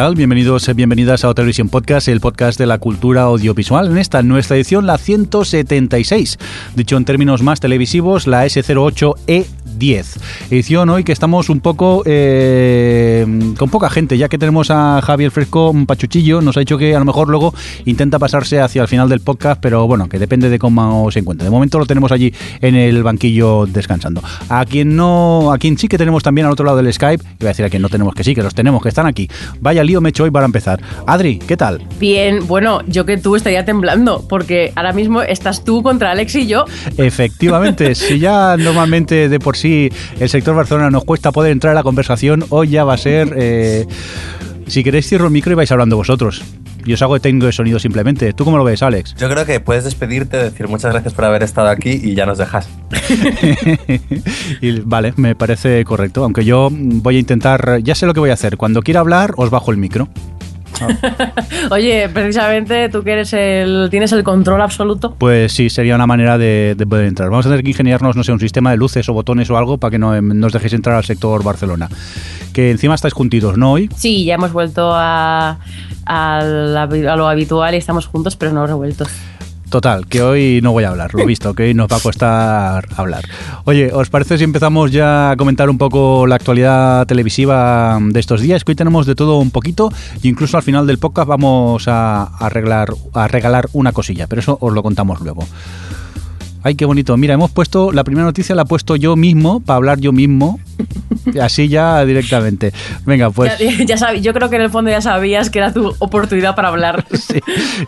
Bienvenidos, eh, bienvenidas a Televisión Podcast, el podcast de la cultura audiovisual. En esta nuestra edición, la 176. Dicho en términos más televisivos, la S08E 10. Edición hoy que estamos un poco eh, con poca gente, ya que tenemos a Javier Fresco, un pachuchillo, nos ha dicho que a lo mejor luego intenta pasarse hacia el final del podcast, pero bueno, que depende de cómo se encuentre. De momento lo tenemos allí en el banquillo descansando. A quien no, a quien sí que tenemos también al otro lado del Skype, iba a decir a quien no tenemos que sí, que los tenemos, que están aquí. Vaya lío me he hecho hoy para empezar. Adri, ¿qué tal? Bien, bueno, yo que tú estaría temblando, porque ahora mismo estás tú contra Alex y yo. Efectivamente, si ya normalmente de por sí el sector Barcelona nos cuesta poder entrar a la conversación, hoy ya va a ser... eh, si queréis cierro el micro y vais hablando vosotros. Yo os hago de técnico de sonido simplemente. ¿Tú cómo lo ves, Alex? Yo creo que puedes despedirte, decir muchas gracias por haber estado aquí y ya nos dejas. Y, vale, me parece correcto. Aunque yo voy a intentar... Ya sé lo que voy a hacer. Cuando quiera hablar, os bajo el micro. Oye, precisamente tú que eres el, tienes el control absoluto. Pues sí, sería una manera de, de poder entrar. Vamos a tener que ingeniarnos, no sé, un sistema de luces o botones o algo para que no em, nos dejéis entrar al sector Barcelona. Que encima estáis juntitos, ¿no? Hoy. Sí, ya hemos vuelto a, a la- a lo habitual y estamos juntos, pero no revueltos. Total, que hoy no voy a hablar, lo he visto, que hoy nos va a costar hablar. Oye, ¿os parece si empezamos ya a comentar un poco la actualidad televisiva de estos días? Que hoy tenemos de todo un poquito e incluso al final del podcast vamos a, arreglar, a regalar una cosilla, pero eso os lo contamos luego. Ay, qué bonito. Mira, hemos puesto, la primera noticia la he puesto yo mismo, para hablar yo mismo, así ya directamente. Venga, pues... Ya, ya yo creo que en el fondo ya sabías que era tu oportunidad para hablar. Sí,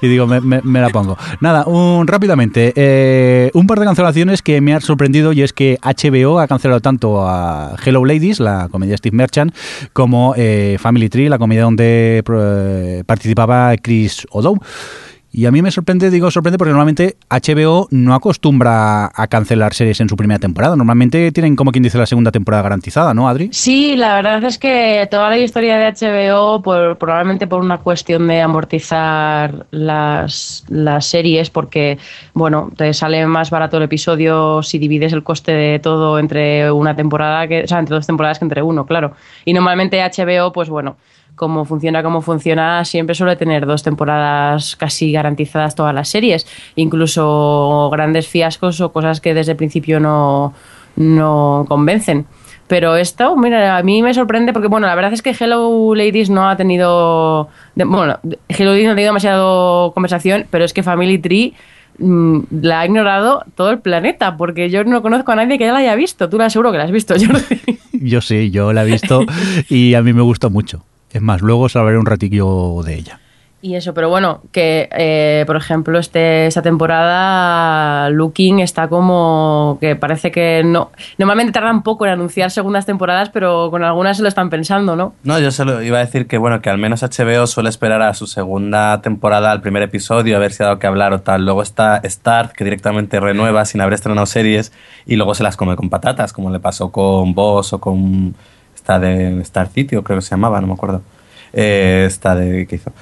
y digo, me, me- me la pongo. Nada, un, rápidamente, eh, un par de cancelaciones que me han sorprendido y es que HBO ha cancelado tanto a Hello Ladies, la comedia de Steve Merchant, como eh, Family Tree, la comedia donde eh, participaba Chris O'Dowd. Y a mí me sorprende, digo sorprende porque normalmente HBO no acostumbra a cancelar series en su primera temporada. Normalmente tienen como quien dice la segunda temporada garantizada, ¿no, Adri? Sí, la verdad es que toda la historia de HBO, por, probablemente por una cuestión de amortizar las, series, porque bueno, te sale más barato el episodio si divides el coste de todo entre una temporada, que, o sea, entre dos temporadas que entre uno, claro. Y normalmente HBO, pues bueno, como funciona como funciona, siempre suele tener dos temporadas casi garantizadas todas las series, incluso grandes fiascos o cosas que desde el principio no, no convencen. Pero esto, mira, a mí me sorprende porque, bueno, la verdad es que Hello Ladies no ha tenido. bueno, Hello Ladies no ha tenido demasiado conversación, pero es que Family Tree mm, la ha ignorado todo el planeta, porque yo no conozco a nadie que ya la haya visto. Tú la seguro que la has visto, Jordi. Yo sí, yo la he visto y a mí me gustó mucho. Es más, luego os hablaré un ratillo de ella. Y eso, pero bueno, que eh, por ejemplo este, esta temporada Looking está como que parece que no... Normalmente tardan poco en anunciar segundas temporadas, pero con algunas se lo están pensando, ¿no? No, yo solo iba a decir que bueno, que al menos HBO suele esperar a su segunda temporada, al primer episodio, a ver si ha dado que hablar o tal. Luego está Start, que directamente renueva sin haber estrenado series y luego se las come con patatas, como le pasó con Boss o con esta de Star City, o creo que se llamaba, no me acuerdo. Eh, esta de que hizo.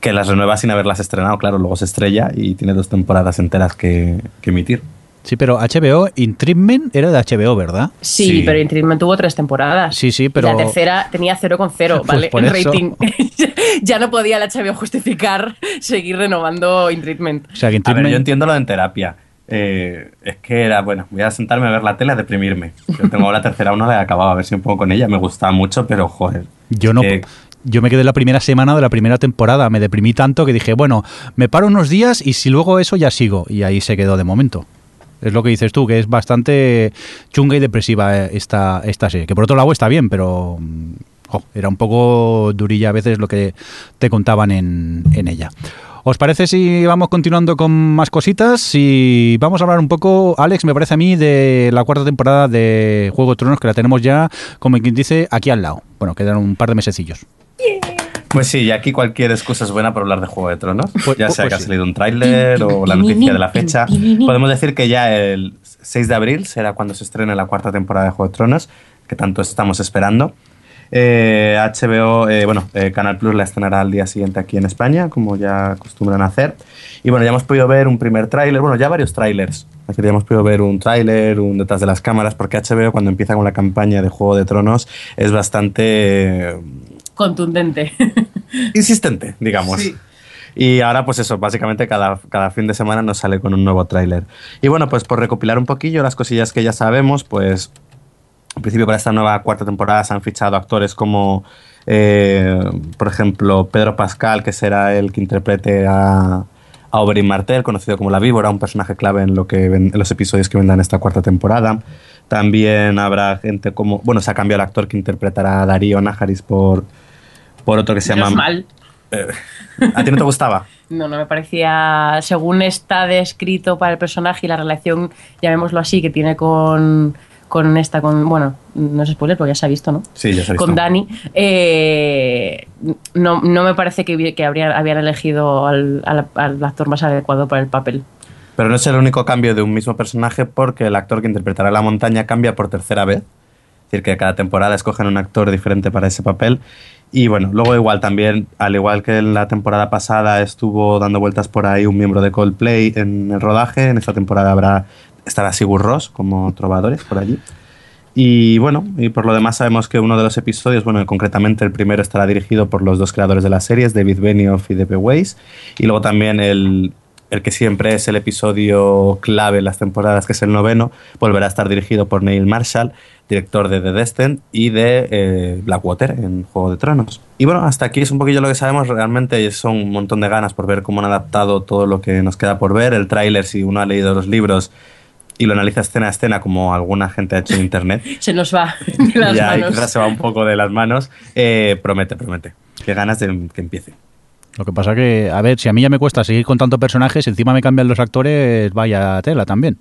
Que las renueva sin haberlas estrenado, claro, luego se estrella y tiene dos temporadas enteras que, que emitir. Sí, pero HBO, In Treatment era de HBO, ¿verdad? Sí, Sí. pero In Treatment tuvo tres temporadas. Sí, sí, Y pero- La tercera tenía 0,0, Pues ¿vale? por en eso. rating. ya no podía la HBO justificar seguir renovando In Treatment. O sea, que In A ver, Treatment... yo entiendo lo de en terapia. Eh, es que era, bueno, voy a sentarme a ver la tele a deprimirme. Yo tengo la tercera no la he acabado, a ver si un poco con ella. Me gustaba mucho, pero joder. Yo no... Yo me quedé la primera semana de la primera temporada, me deprimí tanto que dije, bueno, me paro unos días y si luego eso ya sigo. Y ahí se quedó de momento. Es lo que dices tú, que es bastante chunga y depresiva eh, esta, esta serie. Que por otro lado está bien, pero mm, jo, era un poco durilla a veces lo que te contaban en, en ella. ¿Os parece si vamos continuando con más cositas? Si vamos a hablar un poco, Alex, me parece a mí, de la cuarta temporada de Juego de Tronos, que la tenemos ya, como quien dice, aquí al lado. Bueno, quedan un par de mesecillos. Pues sí, y aquí cualquier excusa es buena para hablar de Juego de Tronos. Pues- ya sea pues que ha sí. salido un tráiler o la noticia de la fecha. Podemos decir que ya el 6 de abril será cuando se estrene la cuarta temporada de Juego de Tronos, que tanto estamos esperando. Eh, HBO, eh, bueno, eh, Canal Plus la estrenará al día siguiente aquí en España, como ya acostumbran a hacer. Y bueno, ya hemos podido ver un primer tráiler, bueno, ya varios tráilers. Decir, ya hemos podido ver un tráiler, un detrás de las cámaras, porque HBO cuando empieza con la campaña de Juego de Tronos es bastante eh, Contundente. insistente, digamos. Y ahora, pues eso, básicamente cada, cada fin de semana nos sale con un nuevo tráiler. Y bueno, pues por recopilar un poquillo las cosillas que ya sabemos, pues en principio para esta nueva cuarta temporada se han fichado actores como, eh, por ejemplo, Pedro Pascal, que será el que interprete a, a Oberyn Martell, conocido como la Víbora, un personaje clave en, lo que ven- en los episodios que vendrán esta cuarta temporada. También habrá gente como, bueno, se ha cambiado el actor que interpretará a Darío Nájaris por, por otro que se Menos llama... mal. Eh, ¿A ti no te gustaba? No, no me parecía, según está descrito para el personaje y la relación, llamémoslo así, que tiene con, con esta, con, bueno, no es spoiler porque ya se ha visto, ¿no? Sí, ya se ha visto. Con Dani, eh, no, no me parece que, que habría, habían elegido al, al- al actor más adecuado para el papel. Pero no es el único cambio de un mismo personaje porque el actor que interpretará la montaña cambia por tercera vez. Es decir, que cada temporada escogen un actor diferente para ese papel. Y bueno, luego igual también, al igual que en la temporada pasada estuvo dando vueltas por ahí un miembro de Coldplay en el rodaje, en esta temporada habrá estará Sigur Ross como trovadores por allí. Y bueno, y por lo demás sabemos que uno de los episodios, bueno, concretamente el primero estará dirigido por los dos creadores de las series, David Benioff y D.B. Weiss. Y luego también el, el que siempre es el episodio clave en las temporadas, que es el noveno, volverá a estar dirigido por Neil Marshall, director de The Descent y de eh, Blackwater en Juego de Tronos. Y bueno, hasta aquí es un poquillo lo que sabemos. Realmente son un montón de ganas por ver cómo han adaptado todo lo que nos queda por ver. El tráiler, si uno ha leído los libros y lo analiza escena a escena, como alguna gente ha hecho en internet, Se nos va de las ya manos. quizás se va un poco de las manos. Eh, promete, promete. Qué ganas de que empiece. Lo que pasa que, a ver, si a mí ya me cuesta seguir con tantos personajes, encima me cambian los actores, vaya tela también.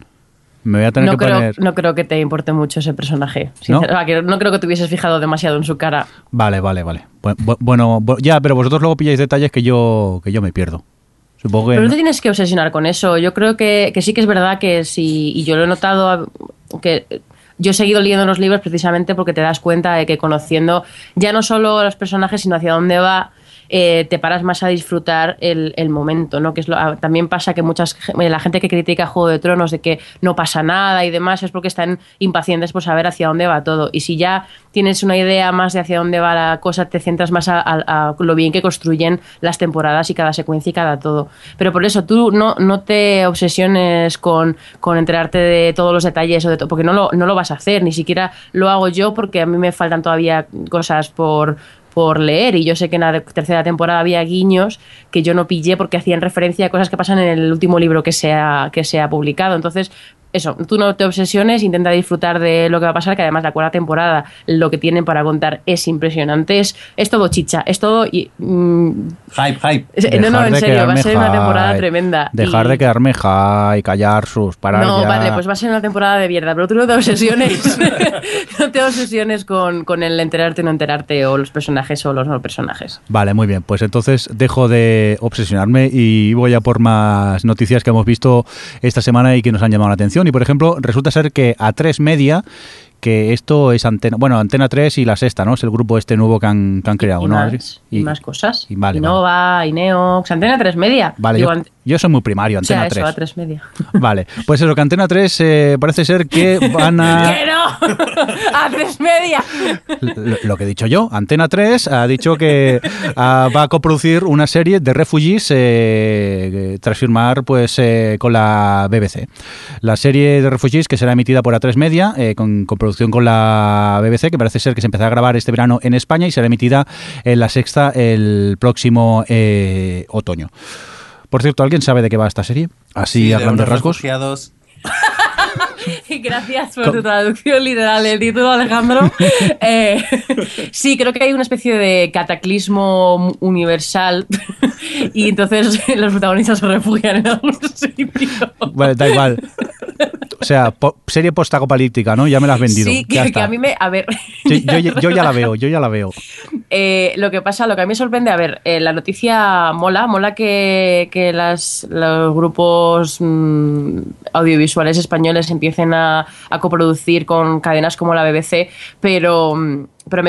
Me voy a tener No que creo, poner... no creo que te importe mucho ese personaje. ¿No? Que no creo que te hubieses fijado demasiado en su cara. Vale, vale, vale. Bu- bu- Bueno, bu- ya, pero vosotros luego pilláis detalles que yo, que yo me pierdo. Supongo que... Pero no te tienes que obsesionar con eso. Yo creo que, que sí que es verdad que sí, y yo lo he notado, que yo he seguido leyendo los libros precisamente porque te das cuenta de que conociendo ya no solo a los personajes, sino hacia dónde va, eh, te paras más a disfrutar el, momento, ¿no? Que es lo, a- también pasa que muchas eh, la gente que critica Juego de Tronos de que no pasa nada y demás es porque están impacientes por saber hacia dónde va todo. Y si ya tienes una idea más de hacia dónde va la cosa, te centras más a lo bien que construyen las temporadas y cada secuencia y cada todo. Pero por eso tú no, no te obsesiones con, con enterarte de todos los detalles o de todo, porque no lo, no lo vas a hacer, ni siquiera lo hago yo porque a mí me faltan todavía cosas por por leer y yo sé que en la tercera temporada había guiños que yo no pillé porque hacían referencia a cosas que pasan en el último libro que se ha, que publicado. Entonces, eso, tú no te obsesiones, intenta disfrutar de lo que va a pasar, que además la cuarta temporada lo que tienen para contar es impresionante, es, es todo chicha, es todo... Y, mm, Hype, hype. es- no, no, Dejar en de serio, va a ser una temporada high. tremenda. Dejar Y- de quedarme high, callar sus, parar no, ya. vale, pues va a ser una temporada de mierda, pero tú no te obsesiones. no te obsesiones con, con el enterarte o no enterarte, o los personajes o los no personajes. Vale, muy bien. Pues entonces dejo de obsesionarme y voy a por más noticias que hemos visto esta semana y que nos han llamado la atención. Y por ejemplo, resulta ser que a 3 Media, que esto es Antena, bueno, Antena 3 y la sexta, ¿no? Es el grupo este nuevo que han, que han creado, y, ¿no? más, y, más cosas. y vale, Innova, Ineox, Antena 3 Media. Vale, Digo, yo, yo soy muy primario, o sea, Antena eso, 3. a 3 Media. Vale, pues eso, que Antena 3 eh, parece ser que van a... ¡Que no! ¡A 3 Media! lo, lo que he dicho yo, Antena 3 ha dicho que ah, va a coproducir una serie de refugees eh, tras firmar pues eh, con la BBC. La serie de refugees que será emitida por A3 Media eh, con, con producción con la BBC, que parece ser que se empezará a grabar este verano en España y será emitida en la sexta el próximo eh, otoño. Por cierto, ¿alguien sabe de qué va esta serie? Así Sí, a de grandes rasgos. Gracias por tu traducción literal del título, Alejandro. Eh, sí, creo que hay una especie de cataclismo universal y entonces los protagonistas se refugian en algún sitio. Bueno, da igual. O sea, po- serie postapocalíptica, ¿no? Ya me la has vendido. Sí, que, que a mí me... A ver... Sí, yo, yo ya la veo, yo ya la veo. Eh, lo que pasa, lo que a mí me sorprende, a ver, eh, la noticia mola, mola que, que las, los grupos mm, audiovisuales españoles empiecen a, a coproducir con cadenas como la BBC, pero, mm, pero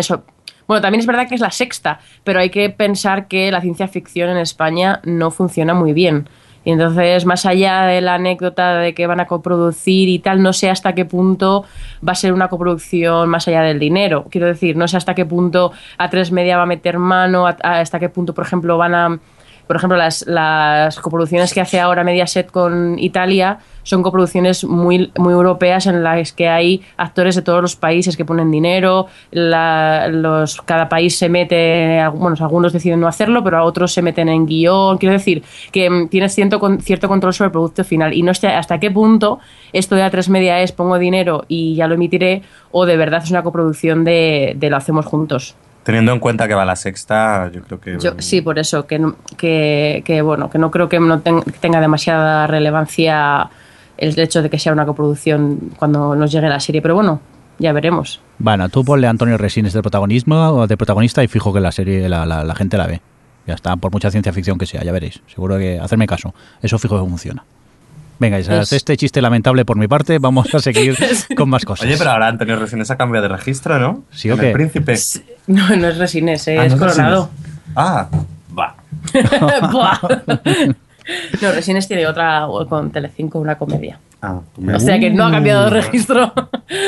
Bueno, también es verdad que es la sexta, pero hay que pensar que la ciencia ficción en España no funciona muy bien. Y entonces, más allá de la anécdota de que van a coproducir y tal, no sé hasta qué punto va a ser una coproducción más allá del dinero. Quiero decir, no sé hasta qué punto A3 Media va a meter mano, a- a- hasta qué punto, por ejemplo, van a... Por ejemplo, las, las coproducciones que hace ahora Mediaset con Italia son coproducciones muy, muy europeas en las que hay actores de todos los países que ponen dinero, la- los, cada país se mete, bueno, algunos deciden no hacerlo, pero a otros se meten en guion. Quiero decir que mm, tienes cierto, cierto control sobre el producto final y no sé hasta qué punto esto de A3 Media es pongo dinero y ya lo emitiré o de verdad es una coproducción de, de lo hacemos juntos. Teniendo en cuenta que va la sexta, yo creo que... Yo, sí, por eso, que, no- que, que, bueno, que no creo que no ten- tenga demasiada relevancia el hecho de que sea una coproducción cuando nos llegue la serie, pero bueno, ya veremos. Bueno, tú ponle a Antonio Resines de protagonismo o de protagonista y fijo que la serie la, la- la gente la ve. Ya está, por mucha ciencia ficción que sea, ya veréis. Seguro que hacerme caso. Eso fijo que funciona. Venga, Es- este chiste lamentable por mi parte, vamos a seguir con más cosas. Oye, pero ahora Antonio Resines ha cambiado de registro, ¿no? ¿Sí o qué? El príncipe. No, no es Resines, eh, Ah, es ¿no Coronado. Resines? Ah, va. No, Resines tiene otra con Telecinco, una comedia. Ah. O sea que no ha cambiado de registro.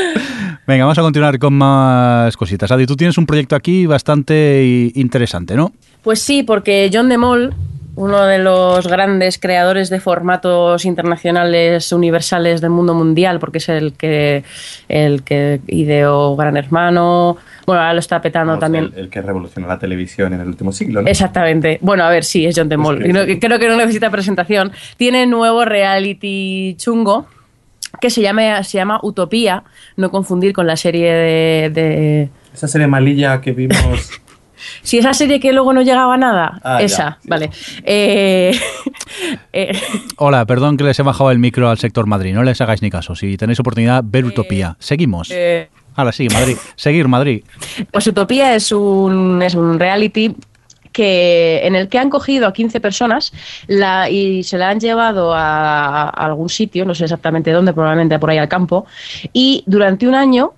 Venga, vamos a continuar con más cositas. Adi, tú tienes un proyecto aquí bastante interesante, ¿no? Pues sí, porque John DeMol, uno de los grandes creadores de formatos internacionales universales del mundo mundial, porque es el que el que ideó Gran Hermano, bueno, ahora lo está petando Vamos, también. El, el que revolucionó la televisión en el último siglo, ¿no? Exactamente. Bueno, a ver, sí, es John DeMol. Es que- Y no- creo que no necesita presentación. Tiene nuevo reality chungo que se llama, se llama Utopía, no confundir con la serie de- de, Esa serie malilla que vimos... Si esa serie que luego no llegaba a nada, Ah, ya, esa, sí. vale. Eh, eh, Hola, perdón que les he bajado el micro al sector Madrid. No les hagáis ni caso. Si tenéis oportunidad, ver Utopía. Seguimos. eh, Ahora sí, Madrid. Seguir Madrid. pues Utopía es un, es un reality que, en el que han cogido a 15 personas la, y se la han llevado a, a algún sitio, no sé exactamente dónde, probablemente por ahí al campo, y durante un año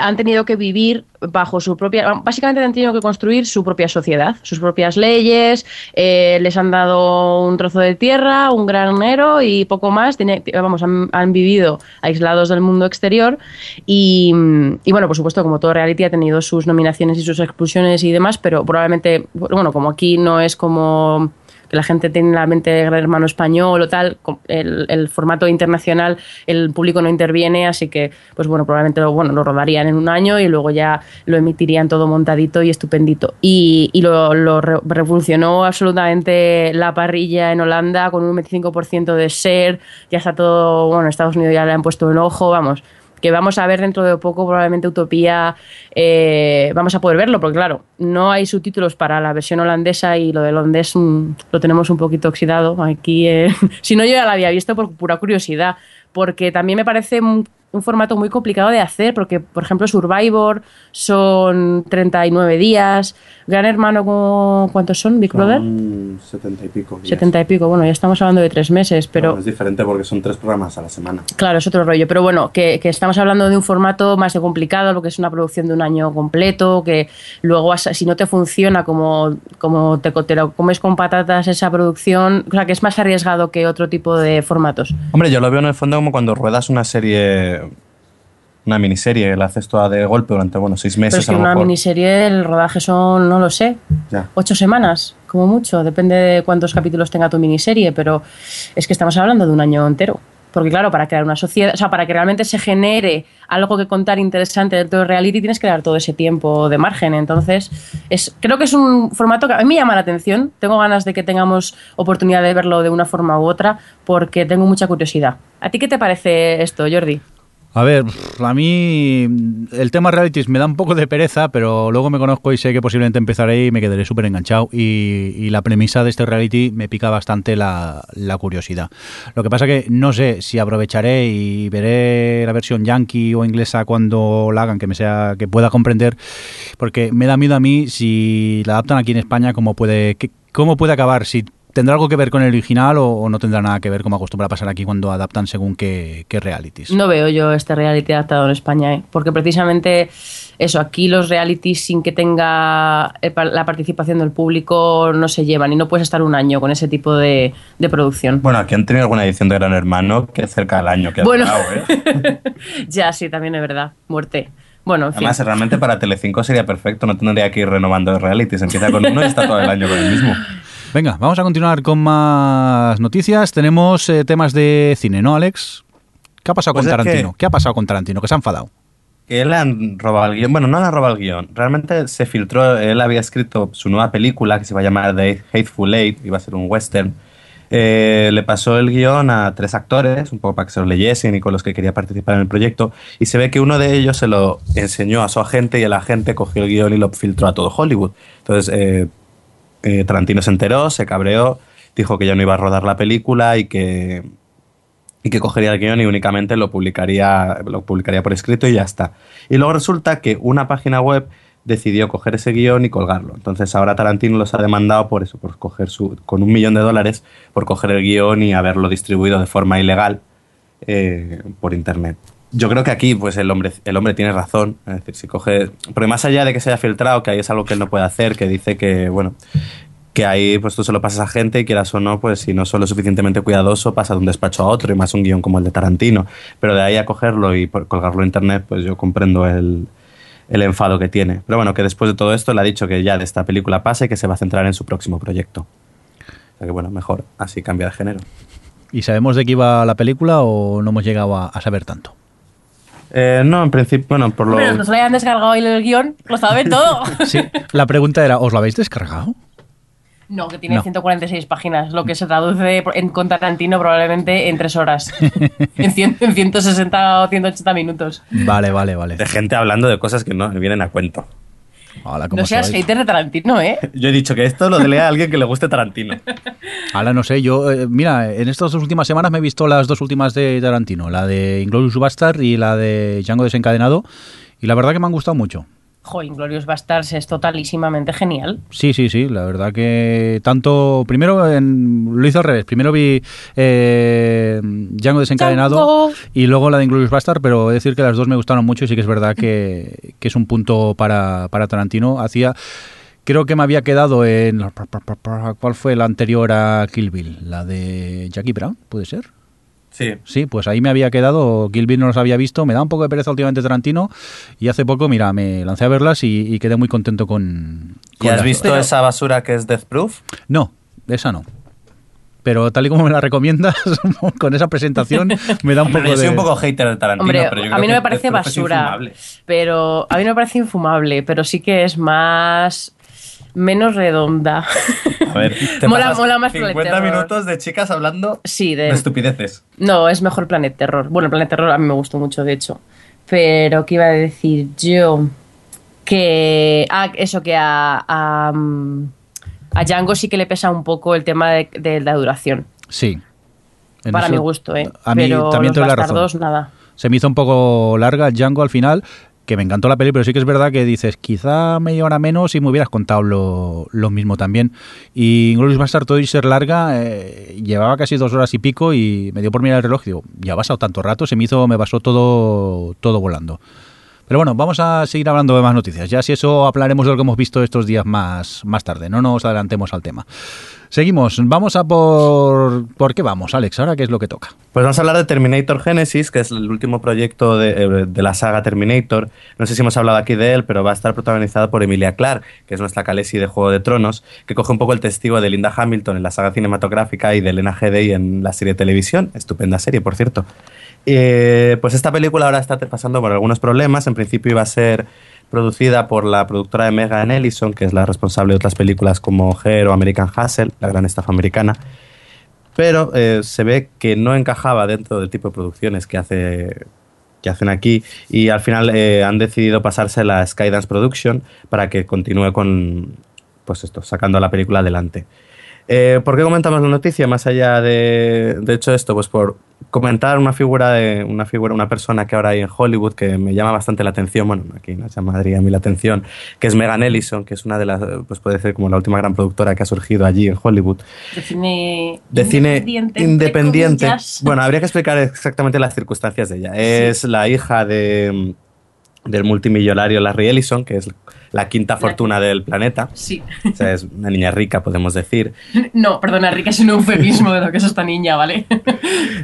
han tenido que vivir bajo su propia. Básicamente han tenido que construir su propia sociedad, sus propias leyes, eh, les han dado un trozo de tierra, un granero y poco más. Tiene- vamos, han, han vivido aislados del mundo exterior y, y, bueno, por supuesto, como todo reality ha tenido sus nominaciones y sus expulsiones y demás, pero probablemente, bueno, como aquí no es como que la gente tiene en la mente Gran Hermano español o tal, el, el formato internacional, el público no interviene, así que, pues bueno, probablemente lo, bueno, lo rodarían en un año y luego ya lo emitirían todo montadito y estupendito. Y, y lo, lo re- revolucionó absolutamente la parrilla en Holanda con un 25% de share, ya está todo, bueno, Estados Unidos ya le han puesto un ojo, vamos que vamos a ver dentro de poco probablemente Utopía eh, vamos a poder verlo porque claro no hay subtítulos para la versión holandesa y lo del holandés mm, lo tenemos un poquito oxidado aquí eh, si no yo ya lo había visto por pura curiosidad porque también me parece un, formato muy complicado de hacer porque por ejemplo Survivor son 39 días Gran Hermano ¿cu- ¿cuántos son Big Brother? Son 70 y pico. días. 70 y pico bueno ya estamos hablando de tres meses pero es diferente porque son tres programas a la semana. Claro, es otro rollo, pero bueno, que, que estamos hablando de un formato más de complicado, porque es una producción de un año completo, que luego si no te funciona como, como te, te lo comes con patatas esa producción, o sea, que es más arriesgado que otro tipo de formatos. Hombre, yo lo veo en el fondo como cuando ruedas una serie, una miniserie, la haces toda de golpe durante, bueno, seis Pero meses es que a lo una mejor. miniserie, el rodaje son, no lo sé, Ya. ocho semanas, como mucho, depende de cuántos capítulos tenga tu miniserie, pero es que estamos hablando de un año entero. Porque claro, para crear una sociedad, o sea, para que realmente se genere algo que contar interesante dentro de reality tienes que dar todo ese tiempo de margen. Entonces, es, creo que es un formato que a mí me llama la atención. Tengo ganas de que tengamos oportunidad de verlo de una forma u otra porque tengo mucha curiosidad. ¿A ti qué te parece esto, Jordi? A ver, a mí el tema realities me da un poco de pereza, pero luego me conozco y sé que posiblemente empezaré y me quedaré súper enganchado. Y, la premisa de este reality me pica bastante la, curiosidad. Lo que pasa que no sé si aprovecharé y veré la versión yankee o inglesa cuando la hagan, que me sea que pueda comprender, porque me da miedo a mí si la adaptan aquí en España, cómo puede, cómo puede acabar, si ¿Tendrá algo que ver con el original o, o, no tendrá nada que ver como acostumbra pasar aquí cuando adaptan según qué, qué, realities? No veo yo este reality adaptado en España, ¿eh? porque precisamente eso, aquí los realities sin que tenga la participación del público no se llevan y no puedes estar un año con ese tipo de, de producción. Bueno, aquí han tenido alguna edición de Gran Hermano que cerca del año que ha bueno, durado, ¿eh? ya, sí, también es verdad, muerte. Bueno, en Además, fin. realmente para Telecinco sería perfecto, no tendría que ir renovando realities, empieza con uno y está todo el año con el mismo. Venga, vamos a continuar con más noticias. Tenemos eh, temas de cine, ¿no, Alex? ¿Qué ha pasado Pues con Tarantino? que- ¿Qué ha pasado con Tarantino? Que se ha enfadado. Que él le han robado el guion. Bueno, no le han robado el guion. Realmente se filtró, él había escrito su nueva película que se iba a llamar The Hateful Eight, iba a ser un western. Eh, le pasó el guion a tres actores, un poco para que se lo leyesen y con los que quería participar en el proyecto. Y se ve que uno de ellos se lo enseñó a su agente y el agente cogió el guion y lo filtró a todo Hollywood. Entonces, eh, eh, Tarantino se enteró, se cabreó, dijo que ya no iba a rodar la película y que, y que cogería el guion y únicamente lo publicaría, lo publicaría por escrito y ya está. Y luego resulta que una página web decidió coger ese guion y colgarlo. Entonces ahora Tarantino los ha demandado por eso, por coger su, con un millón de dólares, por coger el guion y haberlo distribuido de forma ilegal eh, por internet. Yo creo que aquí pues el hombre, el hombre tiene razón. Es decir, si coge. Porque más allá de que se haya filtrado, que ahí es algo que él no puede hacer, que dice que, bueno, que ahí pues tú se lo pasas a gente y quieras o no, pues si no son lo suficientemente cuidadoso, pasa de un despacho a otro y más un guion como el de Tarantino. Pero de ahí a cogerlo y colgarlo en internet, pues yo comprendo el, el enfado que tiene. Pero bueno, que después de todo esto le ha dicho que ya de esta película pase y que se va a centrar en su próximo proyecto. O sea que bueno, mejor, así cambia de género. ¿Y sabemos de qué iba la película o no hemos llegado a saber tanto? Eh, no, en principio, bueno, por lo... Pero nos lo hayan descargado y el guion, lo saben todo. Sí, la pregunta era, ¿os lo habéis descargado? No, que tiene No. 146 páginas, lo que se traduce en con Tarantino probablemente en tres horas. en, cien- en 160 o 180 minutos. Vale, vale, vale. De gente hablando de cosas que no vienen a cuento. Hola, ¿cómo No seas sois? hater de Tarantino, ¿eh? Yo he dicho que esto lo lea a alguien que le guste Tarantino. Ahora no sé, yo, eh, mira, en estas dos últimas semanas me he visto las dos últimas de Tarantino, la de Inglourious Bastard y la de Django desencadenado, y la verdad que me han gustado mucho. Jo, Inglorious Bastards es totalísimamente genial. Sí, sí, sí, la verdad que tanto, primero en- lo hice al revés, primero vi eh, Django desencadenado Django. y luego la de Inglourious Bastard, pero he de decir que las dos me gustaron mucho y sí que es verdad que, que es un punto para, para Tarantino. Hacía, creo que me había quedado en, ¿cuál fue la anterior a Kill Bill? La de Jackie Brown, ¿puede ser? Sí. Sí, pues ahí me había quedado, Kill Bill no los había visto, me da un poco de pereza últimamente Tarantino y hace poco, mira, me lancé a verlas y, y quedé muy contento con... ¿Y has las visto esa basura que es Death Proof? No, esa no. Pero tal y como me la recomiendas, con esa presentación, me da un Hombre, poco yo soy de... un poco hater de Tarantino, Hombre, pero yo a creo mí no que me parece basura, pero a mí no me parece infumable, pero sí que es más menos redonda. A ver, te Mola- mola más Planet 50 Terror. minutos de chicas hablando Sí, de de estupideces. No, es mejor Planet Terror. Bueno, Planet Terror a mí me gustó mucho, de hecho. Pero, ¿qué iba a decir yo? Que. Ah, eso, que a. A, mm, a Django sí que le pesa un poco el tema de, de la duración. Sí. En para eso- mi gusto, ¿eh? A mí Pero también los te la razón. Nada. Se me hizo un poco larga Django al final, que me encantó la peli, pero sí que es verdad que dices, quizá media hora menos y me hubieras contado lo, lo mismo también. Y Inglourious Bastard, todo y ser larga, eh, llevaba casi dos horas y pico y me dio por mirar el reloj y digo, ya ha pasado tanto rato, se me hizo, me pasó todo, todo volando. Pero bueno, vamos a seguir hablando de más noticias. Ya si eso hablaremos de lo que hemos visto estos días más, más tarde. No nos adelantemos al tema. Seguimos, vamos a por... ¿Por qué vamos, Alex? ¿Ahora qué es lo que toca? Pues vamos a hablar de Terminator Genesis, que es el último proyecto de, eh, de, la saga Terminator. No sé si hemos hablado aquí de él, pero va a estar protagonizado por Emilia Clarke, que es nuestra Khaleesi de Juego de Tronos, que coge un poco el testigo de Linda Hamilton en la saga cinematográfica y de Elena Headey en la serie de televisión. Estupenda serie, por cierto. Eh, pues esta película ahora está pasando por algunos problemas. En principio iba a ser producida por la productora de Megan Ellison, que es la responsable de otras películas como Her o American Hustle, la gran estafa americana. Pero eh, se ve que no encajaba dentro del tipo de producciones que, hace, que hacen aquí y al final eh, han decidido pasarse a Skydance Production para que continúe con, pues esto, sacando la película adelante. Eh, ¿Por qué comentamos la noticia? Más allá de, de hecho esto, pues por comentar una figura de una figura, una persona que ahora hay en Hollywood que me llama bastante la atención, bueno, aquí no llamaría a mí la atención, que es Megan Ellison, que es una de las, pues puede ser como la última gran productora que ha surgido allí en Hollywood. De cine de. Cine independiente. Bueno, habría que explicar exactamente las circunstancias de ella. Es la hija de del multimillonario Larry Ellison, que es la quinta fortuna del planeta. Sí. O sea, es una niña rica, podemos decir. No, perdona, rica es un eufemismo de lo que es esta niña, ¿vale?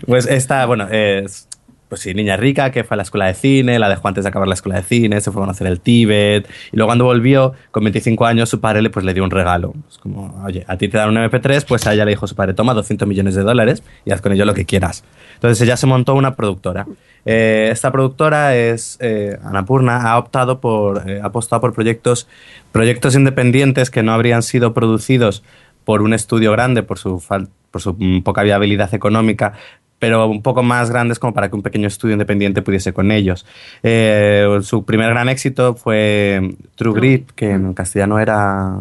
Pues esta, bueno, es pues sí, niña rica que fue a la escuela de cine, la dejó antes de acabar la escuela de cine, se fue a conocer el Tíbet, y luego cuando volvió, con 25 años, su padre le, pues, le dio un regalo. Es como, oye, a ti te dan un MP3, pues a ella le dijo su padre, toma 200 millones de dólares y haz con ello lo que quieras. Entonces ella se montó una productora. Eh, esta productora es, eh, Anapurna, ha optado por, eh, ha apostado por proyectos, proyectos independientes que no habrían sido producidos por un estudio grande, por su, por su poca viabilidad económica, pero un poco más grandes como para que un pequeño estudio independiente pudiese con ellos. Eh, su primer gran éxito fue True Grit, que en castellano era...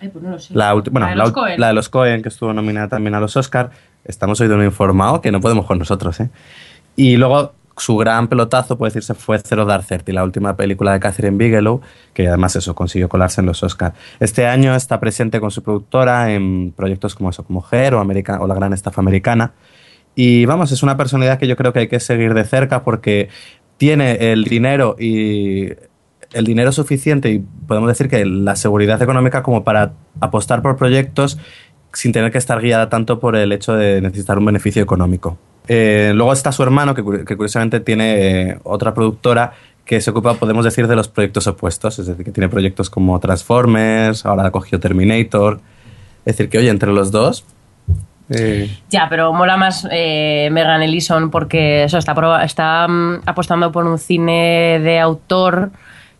Ay, pues no lo sé. La, bueno, la, de los Coen. la de los Coen, que estuvo nominada también a los Oscar. Estamos hoy de un informado que no podemos con nosotros. ¿eh? Y luego su gran pelotazo, puede decirse, fue Zero Dark Thirty, la última película de Catherine Bigelow, que además eso consiguió colarse en los Oscar. Este año está presente con su productora en proyectos como eso, como Her o, America, o La Gran Estafa Americana. Y vamos, es una personalidad que yo creo que hay que seguir de cerca porque tiene el dinero y el dinero suficiente y podemos decir que la seguridad económica como para apostar por proyectos sin tener que estar guiada tanto por el hecho de necesitar un beneficio económico. Eh, luego está su hermano, que, curiosamente tiene eh, otra productora que se ocupa, podemos decir, de los proyectos opuestos, es decir, que tiene proyectos como Transformers, ahora ha cogido Terminator. Es decir, que oye, entre los dos eh, Ya, pero mola más eh, Megan Ellison porque eso está, está mm, apostando por un cine de autor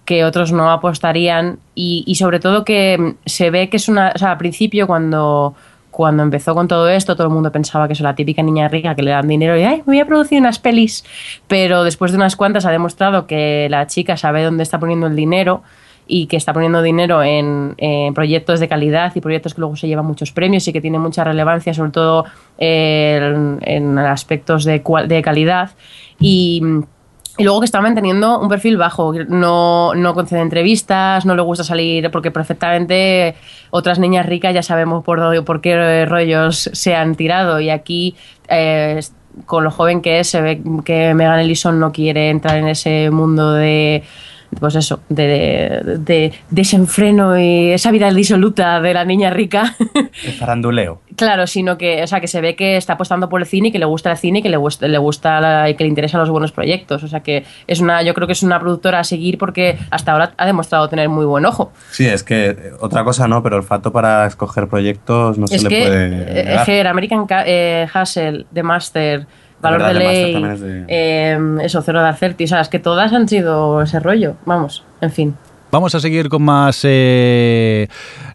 que otros no apostarían y, y sobre todo que mm, se ve que es una... O al principio cuando, cuando empezó con todo esto todo el mundo pensaba que es la típica niña rica que le dan dinero y ay, voy a producir unas pelis. Pero después de unas cuantas ha demostrado que la chica sabe dónde está poniendo el dinero y que está poniendo dinero en, proyectos de calidad y proyectos que luego se llevan muchos premios y que tienen mucha relevancia, sobre todo eh, en, aspectos de, de calidad. Y, y luego que está manteniendo un perfil bajo, no, no concede entrevistas, no le gusta salir, porque perfectamente otras niñas ricas ya sabemos por, por qué rollos se han tirado. Y aquí, eh, con lo joven que es, se ve que Megan Ellison no quiere entrar en ese mundo de pues eso, de, de- de desenfreno y esa vida disoluta de la niña rica. de faranduleo. claro, sino que, o sea, que se ve que está apostando por el cine y que le gusta el cine y que le gusta, le gusta la- y que le interesan los buenos proyectos. O sea que es una, yo creo que es una productora a seguir porque hasta ahora ha demostrado tener muy buen ojo. Sí, es que eh, otra cosa no, pero el olfato para escoger proyectos no es se que le puede. eh, negar. Her, American Ca- eh, Hustle, The Master, Valor de Ley, también es de- eh, eso, Cero Dark Thirty, o sea, es que todas han sido ese rollo, vamos, en fin. Vamos a seguir con más eh,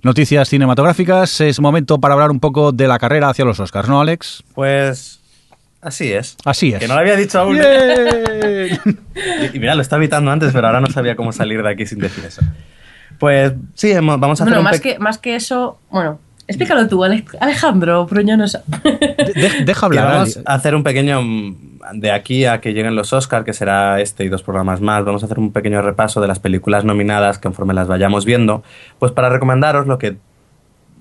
noticias cinematográficas. Es momento para hablar un poco de la carrera hacia los Oscars, ¿no, Alex? Pues así es. Así es. Que no lo había dicho aún. Y, y mira, lo estaba evitando antes, pero ahora no sabía cómo salir de aquí sin decir eso. Pues sí, vamos a hacer Bueno, un más que, más que eso, bueno, explícalo tú, Ale- Alejandro Proñonosa. De- deja Y hablar. vamos a hacer un pequeño mm, de aquí a que lleguen los Oscar, que será este y dos programas más. Vamos a hacer un pequeño repaso de las películas nominadas conforme las vayamos viendo, pues para recomendaros lo que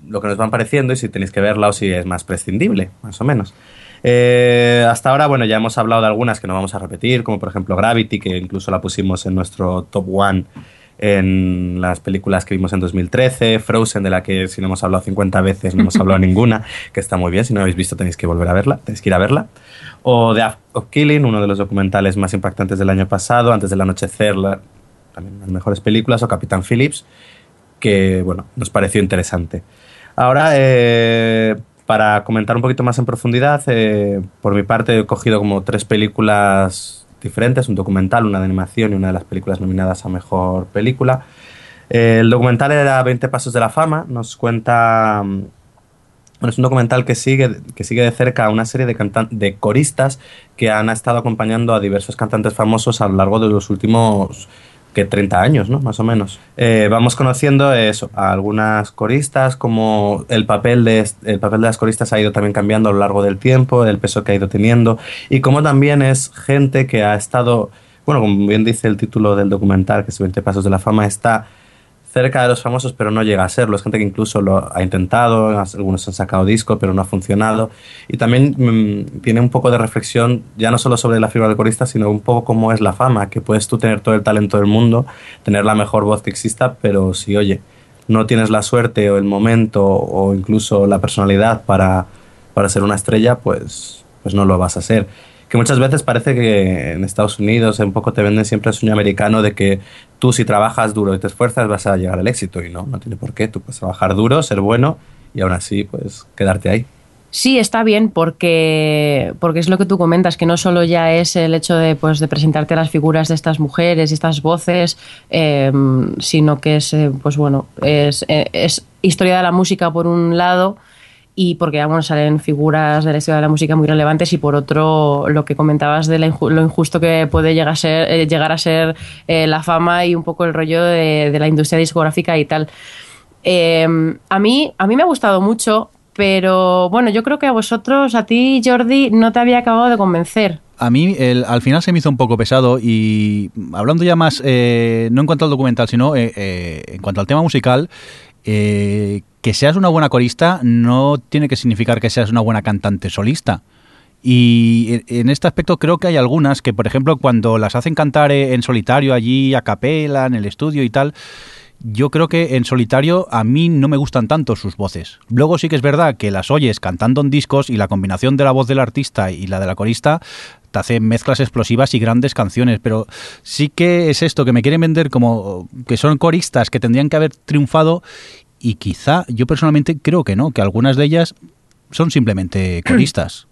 lo que nos van pareciendo y si tenéis que verla o si es más prescindible, más o menos. Eh, hasta ahora, bueno, ya hemos hablado de algunas que no vamos a repetir, como por ejemplo Gravity, que incluso la pusimos en nuestro top one en las películas que vimos en 2013, Frozen, de la que si no hemos hablado 50 veces, no hemos hablado ninguna, que está muy bien, si no la habéis visto tenéis que volver a verla, tenéis que ir a verla. O The Act of Killing, uno de los documentales más impactantes del año pasado, antes del anochecer, la, también las mejores películas, o Capitán Phillips, que bueno, nos pareció interesante. Ahora, eh, para comentar un poquito más en profundidad, eh, por mi parte he cogido como tres películas diferentes, un documental, una de animación y una de las películas nominadas a Mejor Película. el documental era 20 Pasos de la Fama, nos cuenta... Mm, bueno, es un documental que sigue, que sigue de cerca a una serie de, de coristas que han estado acompañando a diversos cantantes famosos a lo largo de los últimos que 30 años, ¿no? Más o menos. Eh, vamos conociendo eso, a algunas coristas, como el papel, de, el papel de las coristas ha ido también cambiando a lo largo del tiempo, el peso que ha ido teniendo, y como también es gente que ha estado, bueno, como bien dice el título del documental, que es 20 Pasos de la Fama, está cerca de los famosos, pero no llega a serlo. Es gente que incluso lo ha intentado, algunos han sacado disco, pero no ha funcionado. Y también mm, tiene un poco de reflexión, ya no solo sobre la figura del corista, sino un poco cómo es la fama, que puedes tú tener todo el talento del mundo, tener la mejor voz que exista, pero si, oye, no tienes la suerte o el momento o incluso la personalidad para, para ser una estrella, pues, pues no lo vas a ser que muchas veces parece que en Estados Unidos un poco te venden siempre el sueño americano de que tú si trabajas duro y te esfuerzas vas a llegar al éxito y no, no tiene por qué, tú puedes trabajar duro, ser bueno y aún así pues quedarte ahí. Sí, está bien porque, porque es lo que tú comentas, que no solo ya es el hecho de, pues, de presentarte las figuras de estas mujeres y estas voces, em, sino que es, eh, pues bueno, es, eh, es historia de la música por un lado, y porque bueno, salen figuras de la historia de la música muy relevantes y por otro lo que comentabas de lo injusto que puede llegar a ser, eh, llegar a ser eh, la fama y un poco el rollo de, la industria discográfica y tal. Eh, a, mí, a mí me ha gustado mucho, pero bueno, yo creo que a vosotros, a ti Jordi, no te había acabado de convencer. A mí al final se me hizo un poco pesado y hablando ya más, no en cuanto al documental, sino en cuanto al tema musical, eh, que seas una buena corista no tiene que significar que seas una buena cantante solista. Y en este aspecto creo que hay algunas que, por ejemplo, cuando las hacen cantar en solitario allí a capela, en el estudio y tal, yo creo que en solitario a mí no me gustan tanto sus voces. Luego sí que es verdad que las oyes cantando en discos y la combinación de la voz del artista y la de la corista te hace mezclas explosivas y grandes canciones, pero sí que es esto que me quieren vender como que son coristas que tendrían que haber triunfado y quizá yo personalmente creo que no, que algunas de ellas son simplemente coristas.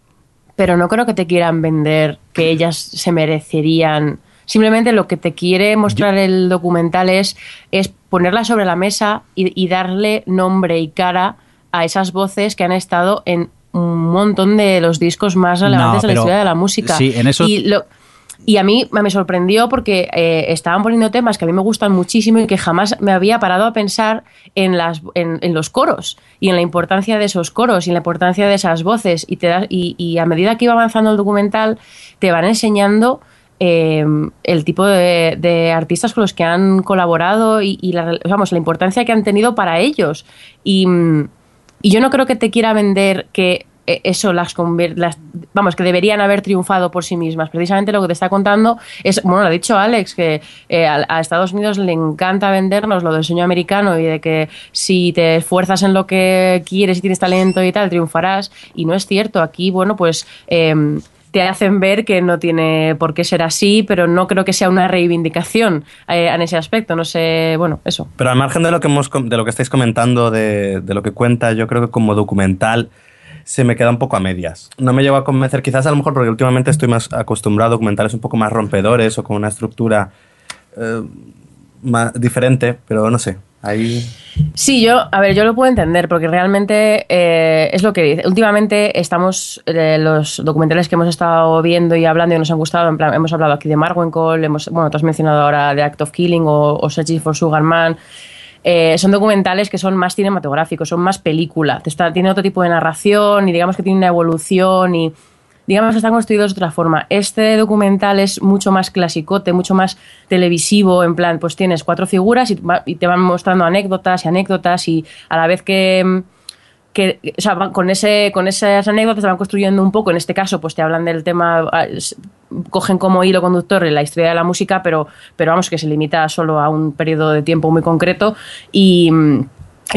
Pero no creo que te quieran vender que ellas se merecerían. Simplemente lo que te quiere mostrar el documental es, es ponerla sobre la mesa y, darle nombre y cara a esas voces que han estado en un montón de los discos más relevantes de la historia de la música. Sí, en eso... Y lo, y a mí me sorprendió porque eh, estaban poniendo temas que a mí me gustan muchísimo y que jamás me había parado a pensar en, las, en, los coros y en la importancia de esos coros y en la importancia de esas voces. Y, te da, y, a medida que iba avanzando el documental, te van enseñando eh, el tipo de, artistas con los que han colaborado y, la, vamos, la importancia que han tenido para ellos. Y, y yo no creo que te quiera vender que eso las, las, vamos que deberían haber triunfado por sí mismas precisamente lo que te está contando es bueno lo ha dicho Alex que eh, a, Estados Unidos le encanta vendernos lo del sueño americano y de que si te esfuerzas en lo que quieres y tienes talento y tal triunfarás y no es cierto aquí bueno pues em, te hacen ver que no tiene por qué ser así, pero no creo que sea una reivindicación eh, en ese aspecto. No sé, bueno, eso. Pero al margen de lo que, hemos, de lo que estáis comentando, de, de lo que cuenta, yo creo que como documental se me queda un poco a medias. No me llevo a convencer, quizás a lo mejor porque últimamente estoy más acostumbrado a documentales un poco más rompedores o con una estructura eh, más diferente, pero no sé. Ahí... Sí, yo, a ver, yo lo puedo entender porque realmente eh, es lo que dice. Últimamente estamos, eh, los documentales que hemos estado viendo y hablando y nos han gustado, hemos hablado aquí de Marwen Cole, hemos, bueno, tú has mencionado ahora The Act of Killing o, o for Sugar Man. Eh, son documentales que son más cinematográficos, son más película, tiene otro tipo de narración y digamos que tiene una evolución y digamos que están construidos de otra forma. Este documental es mucho más clasicote, mucho más televisivo, en plan, pues tienes cuatro figuras y, te van mostrando anécdotas y anécdotas y a la vez que o sea, con, ese, con esas anécdotas se van construyendo un poco, en este caso, pues te hablan del tema, cogen como hilo conductor la historia de la música, pero, pero vamos, que se limita solo a un periodo de tiempo muy concreto y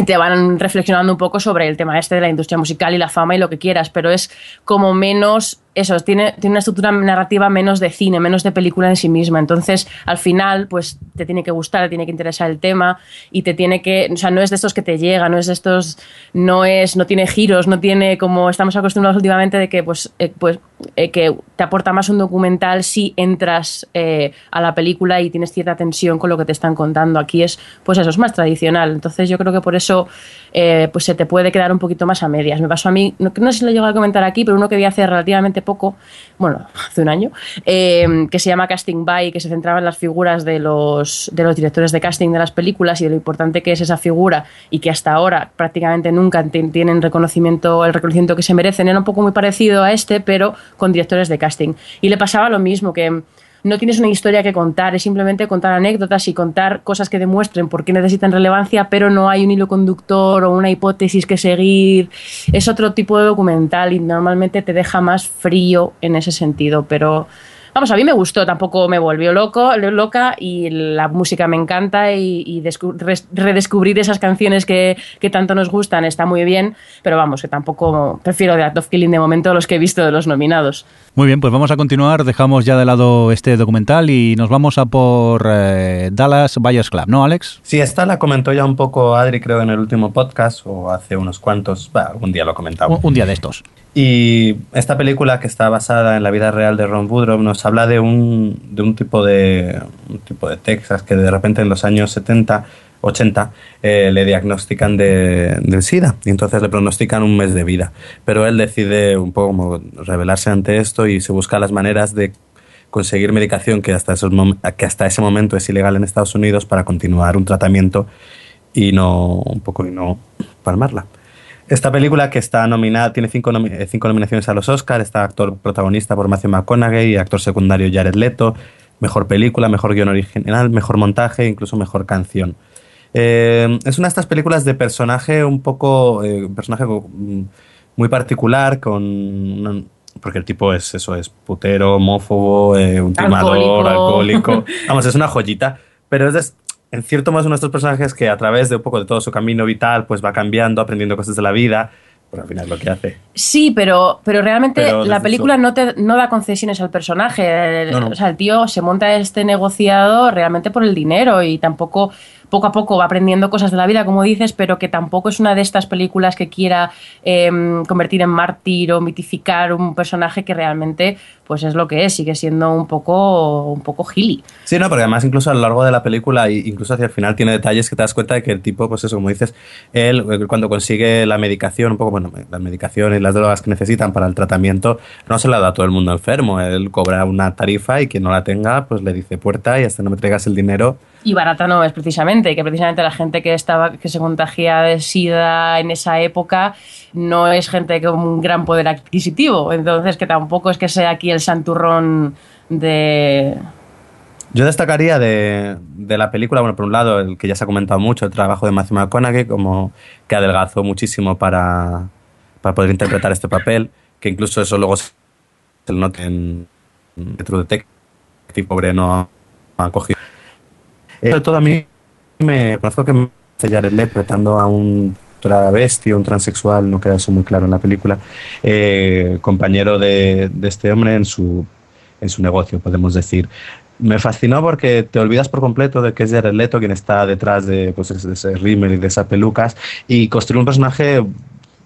te van reflexionando un poco sobre el tema este de la industria musical y la fama y lo que quieras, pero es como menos eso, tiene, tiene una estructura narrativa menos de cine, menos de película en sí misma. Entonces, al final, pues te tiene que gustar, te tiene que interesar el tema y te tiene que, o sea, no es de estos que te llega, no es de estos, no es, no tiene giros, no tiene como estamos acostumbrados últimamente de que, pues, eh, pues, eh, que te aporta más un documental si entras eh, a la película y tienes cierta tensión con lo que te están contando. Aquí es, pues eso, es más tradicional. Entonces, yo creo que por eso, pues se te puede quedar un poquito más a medias. Me pasó a mí, no, sé si lo llego a comentar aquí, pero uno que vi hace relativamente poco, bueno, hace un año, eh, que se llama Casting By, que se centraba en las figuras de los, de los directores de casting de las películas y de lo importante que es esa figura y que hasta ahora prácticamente nunca tienen reconocimiento, el reconocimiento que se merecen. Era un poco muy parecido a este, pero con directores de casting. Y le pasaba lo mismo, que no tienes una historia que contar, es simplemente contar anécdotas y contar cosas que demuestren por qué necesitan relevancia, pero no hay un hilo conductor o una hipótesis que seguir. Es otro tipo de documental y normalmente te deja más frío en ese sentido, pero Vamos, a mí me gustó, tampoco me volvió loco, loca y la música me encanta y, redescubrir esas canciones que, tanto nos gustan está muy bien, pero vamos, que tampoco prefiero de Act of Killing de momento los que he visto de los nominados. Muy bien, pues vamos a continuar, dejamos ya de lado este documental y nos vamos a por eh, Dallas Buyers Club, ¿no, Alex? Sí, esta la comentó ya un poco Adri, creo, en el último podcast o hace unos cuantos, algún día lo comentaba. un día de estos. Y esta película que está basada en la vida real de Ron Woodrow nos habla de un, de un, tipo, de, un tipo de Texas que de repente en los años 70, 80 eh, le diagnostican de, del SIDA y entonces le pronostican un mes de vida. Pero él decide un poco como rebelarse ante esto y se busca las maneras de conseguir medicación que hasta, esos que hasta ese momento es ilegal en Estados Unidos para continuar un tratamiento y no un poco y no palmarla. Esta película que está nominada, tiene cinco, eh, cinco nominaciones a los Oscars, está actor protagonista por Matthew McConaughey, actor secundario Jared Leto, mejor película, mejor guion original, mejor montaje, incluso mejor canción. Eh, es una de estas películas de personaje un poco, eh, personaje muy particular, con porque el tipo es eso, es putero, homófobo, un timador, alcohólico. Vamos, es una joyita, pero es en cierto modo son nuestros personajes que a través de un poco de todo su camino vital, pues va cambiando, aprendiendo cosas de la vida, pues al final es lo que hace. Sí, pero, pero realmente la película no, te, no da concesiones al personaje. O sea, el tío se monta este negociado realmente por el dinero y tampoco poco a poco va aprendiendo cosas de la vida, como dices, pero que tampoco es una de estas películas que quiera em, convertir en mártir o mitificar un personaje que realmente pues es lo que es, sigue siendo un poco un poco gili. Sí, no, porque además incluso a lo largo de la película, incluso hacia el final, tiene detalles que te das cuenta de que el tipo, pues eso, como dices, él eh, cuando consigue la medicación, un poco, bueno, la medicación y las drogas que necesitan para el tratamiento, no se la da a todo el mundo enfermo, él cobra una tarifa y quien no la tenga, pues le dice puerta y hasta no me traigas el dinero, y barata no es precisamente, que precisamente la gente que estaba que se contagia de SIDA en esa época no es gente con un gran poder adquisitivo, entonces que tampoco es que sea aquí el santurrón de yo destacaría de, de, la película, bueno, por un lado, el que ya se ha comentado mucho, el trabajo de Matthew McConaughey, como que adelgazó muchísimo para, para poder interpretar este papel, que incluso eso luego se nota en True Detective, pobre no ha cogido sobre todo a mí me conozco que me Jared Leto interpretando a un travesti un transexual, no queda eso muy claro en la película, eh, compañero de, este hombre en su, en su negocio, podemos decir. Me fascinó porque te olvidas por completo de que es Jared quien está detrás de, pues, ese rímel y de esas pelucas y construir un personaje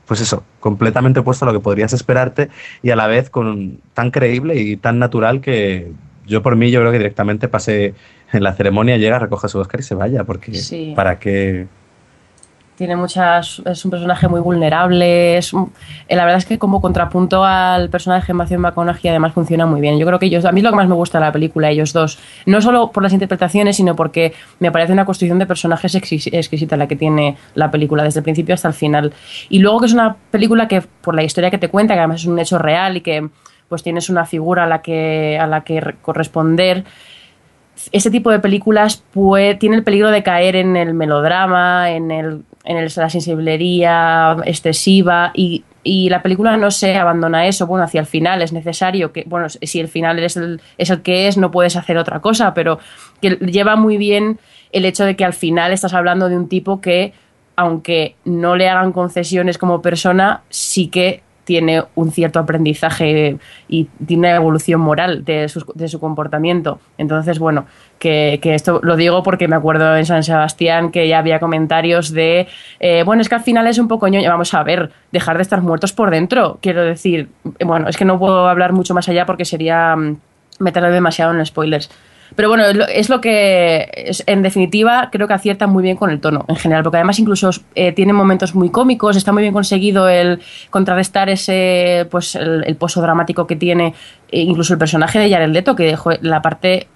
pues eso, completamente opuesto a lo que podrías esperarte y a la vez con tan creíble y tan natural que yo por mí yo creo que directamente pasé en la ceremonia llega, recoge su Oscar y se vaya, porque ¿para qué? Tiene muchas. Es un personaje muy vulnerable. Es eh, la verdad es que, como contrapunto al personaje de Matthew McConaughey, además funciona muy bien. Yo creo que ellos. A mí es lo que más me gusta de la película, ellos dos. No solo por las interpretaciones, sino porque me parece una construcción de personajes exquisita la que tiene la película, desde el principio hasta el final. Y luego que es una película que, por la historia que te cuenta, que además es un hecho real y que pues tienes una figura a la que, a la que corresponder ese tipo de películas puede, tiene el peligro de caer en el melodrama, en, el, en la sensiblería excesiva y y la película no se abandona eso, bueno, hacia el final es necesario que, bueno, si el final es el, es el que es, no puedes hacer otra cosa, pero que lleva muy bien el hecho de que al final estás hablando de un tipo que, aunque no le hagan concesiones como persona, sí que tiene un cierto aprendizaje y tiene una evolución moral de su, de su comportamiento. Entonces, bueno, que, que, esto lo digo porque me acuerdo en San Sebastián que ya había comentarios de, eh, bueno, es que al final es un poco ñoño, vamos a ver, dejar de estar muertos por dentro, quiero decir, bueno, es que no puedo hablar mucho más allá porque sería mm, meterle demasiado en spoilers. Pero bueno, es lo que, es, en definitiva, creo que acierta muy bien con el tono en general, porque además incluso eh, tiene momentos muy cómicos, está muy bien conseguido el contrarrestar ese, pues el, pozo dramático que tiene, e incluso el personaje de Jared Leto, que dejó la parte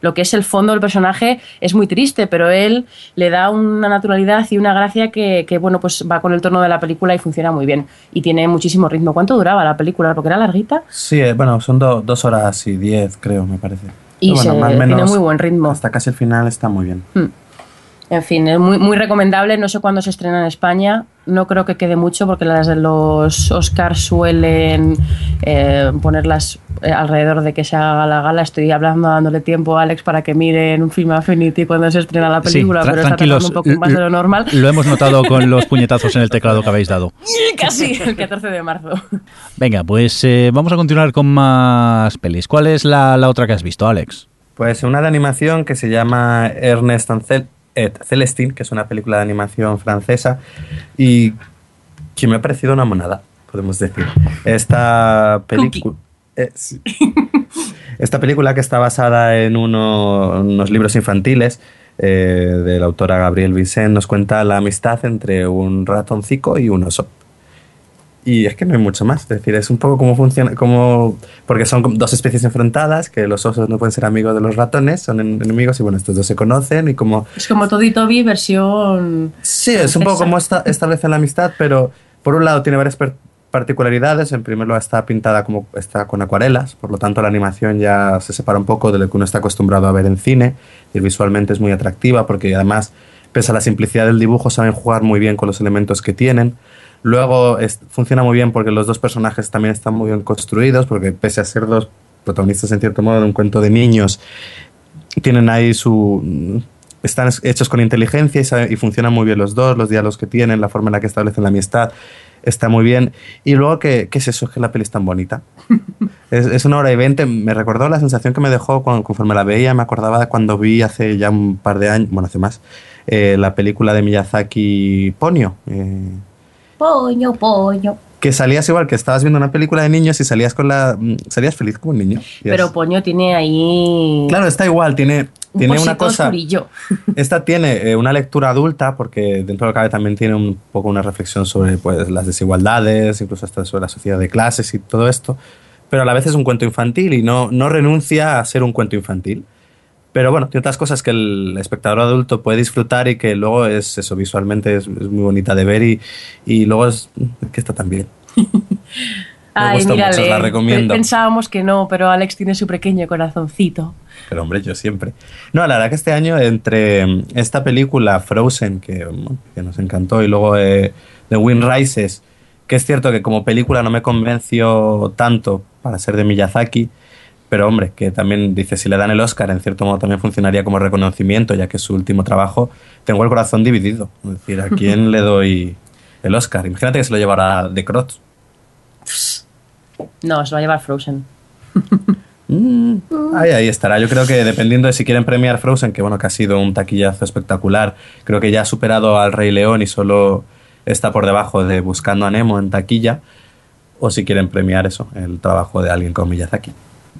lo que es el fondo del personaje es muy triste, pero él le da una naturalidad y una gracia que, que, bueno, pues va con el tono de la película y funciona muy bien. Y tiene muchísimo ritmo. ¿Cuánto duraba la película? Porque era larguita. Sí, eh, bueno, son do, dos horas y diez, creo, me parece. Y bueno, se, menos tiene muy buen ritmo. Hasta casi el final está muy bien. Hmm. En fin, es muy, muy recomendable. No sé cuándo se estrena en España. No creo que quede mucho porque las de los Oscars suelen eh, ponerlas eh, alrededor de que se haga la gala. Estoy hablando, dándole tiempo a Alex para que mire en un film Affinity cuando se estrena la película, sí, tra pero está tardando un poco más de lo normal. Lo hemos notado con los puñetazos en el teclado que habéis dado. Casi, el 14 de marzo. Venga, pues eh, vamos a continuar con más pelis. ¿Cuál es la, la, otra que has visto, Alex? Pues una de animación que se llama Ernest Ancel et Celestine, que es una película de animación francesa y que me ha parecido una monada, podemos decir. Esta película... Eh. Esta película que está basada en uno, unos libros infantiles eh, de la autora Gabrielle Vicent nos cuenta la amistad entre un ratoncico y un oso. Y es que no hay mucho más, es decir, es un poco cómo funciona, como porque son dos especies enfrentadas, que los osos no pueden ser amigos de los ratones, son enemigos y bueno, estos dos se conocen y como... Es como Toddy Toby versión... Sí, es un poco como esta, establecen la amistad, pero por un lado tiene varias particularidades. En primer lugar está pintada como está con acuarelas, por lo tanto la animación ya se separa un poco de lo que uno está acostumbrado a ver en cine y visualmente es muy atractiva porque además, pese a la simplicidad del dibujo, saben jugar muy bien con los elementos que tienen. Luego es, funciona muy bien porque los dos personajes también están muy bien construidos, porque pese a ser dos protagonistas en cierto modo de un cuento de niños, tienen ahí su... están hechos con inteligencia y, funcionan muy bien los dos, los diálogos que tienen, la forma en la que establecen la amistad está muy bien. Y luego, ¿qué, qué es eso? Es que la peli es tan bonita. es, es, una hora y veinte. Me recordó la sensación que me dejó cuando, conforme la veía. Me acordaba de cuando vi hace ya un par de años, bueno, hace más, eh, la película de Miyazaki Ponyo. Eh, Poño, poño. Que salías igual, que estabas viendo una película de niños y salías con la. Salías feliz como un niño. Pero es... Poño tiene ahí. Claro, está igual, tiene. Un tiene una cosa. Oscurillo. Esta tiene eh, una lectura adulta, porque dentro de lo que cabe también tiene un poco una reflexión sobre pues, las desigualdades, incluso hasta sobre la sociedad de clases y todo esto. Pero a la vez es un cuento infantil y no, no renuncia a ser un cuento infantil. Pero bueno, tiene otras cosas que el espectador adulto puede disfrutar y que luego es eso, visualmente es, es muy bonita de ver y, y luego es que está también. Ay, gusta mírale, mucho, la recomiendo. Pensábamos que no, pero Alex tiene su pequeño corazoncito. Pero hombre, yo siempre. No, la verdad que este año entre esta película Frozen, que, que nos encantó, y luego eh, The Wind Rises, que es cierto que como película no me convenció tanto para ser de Miyazaki, pero hombre, que también dice, si le dan el Oscar, en cierto modo también funcionaría como reconocimiento, ya que es su último trabajo, tengo el corazón dividido. Es decir, ¿a quién le doy el Oscar? Imagínate que se lo llevara de Crotz. No, se va a llevar Frozen. Mm, ahí, ahí estará. Yo creo que dependiendo de si quieren premiar Frozen, que bueno, que ha sido un taquillazo espectacular, creo que ya ha superado al Rey León y solo está por debajo de Buscando a Nemo en taquilla, o si quieren premiar eso, el trabajo de alguien con Miyazaki.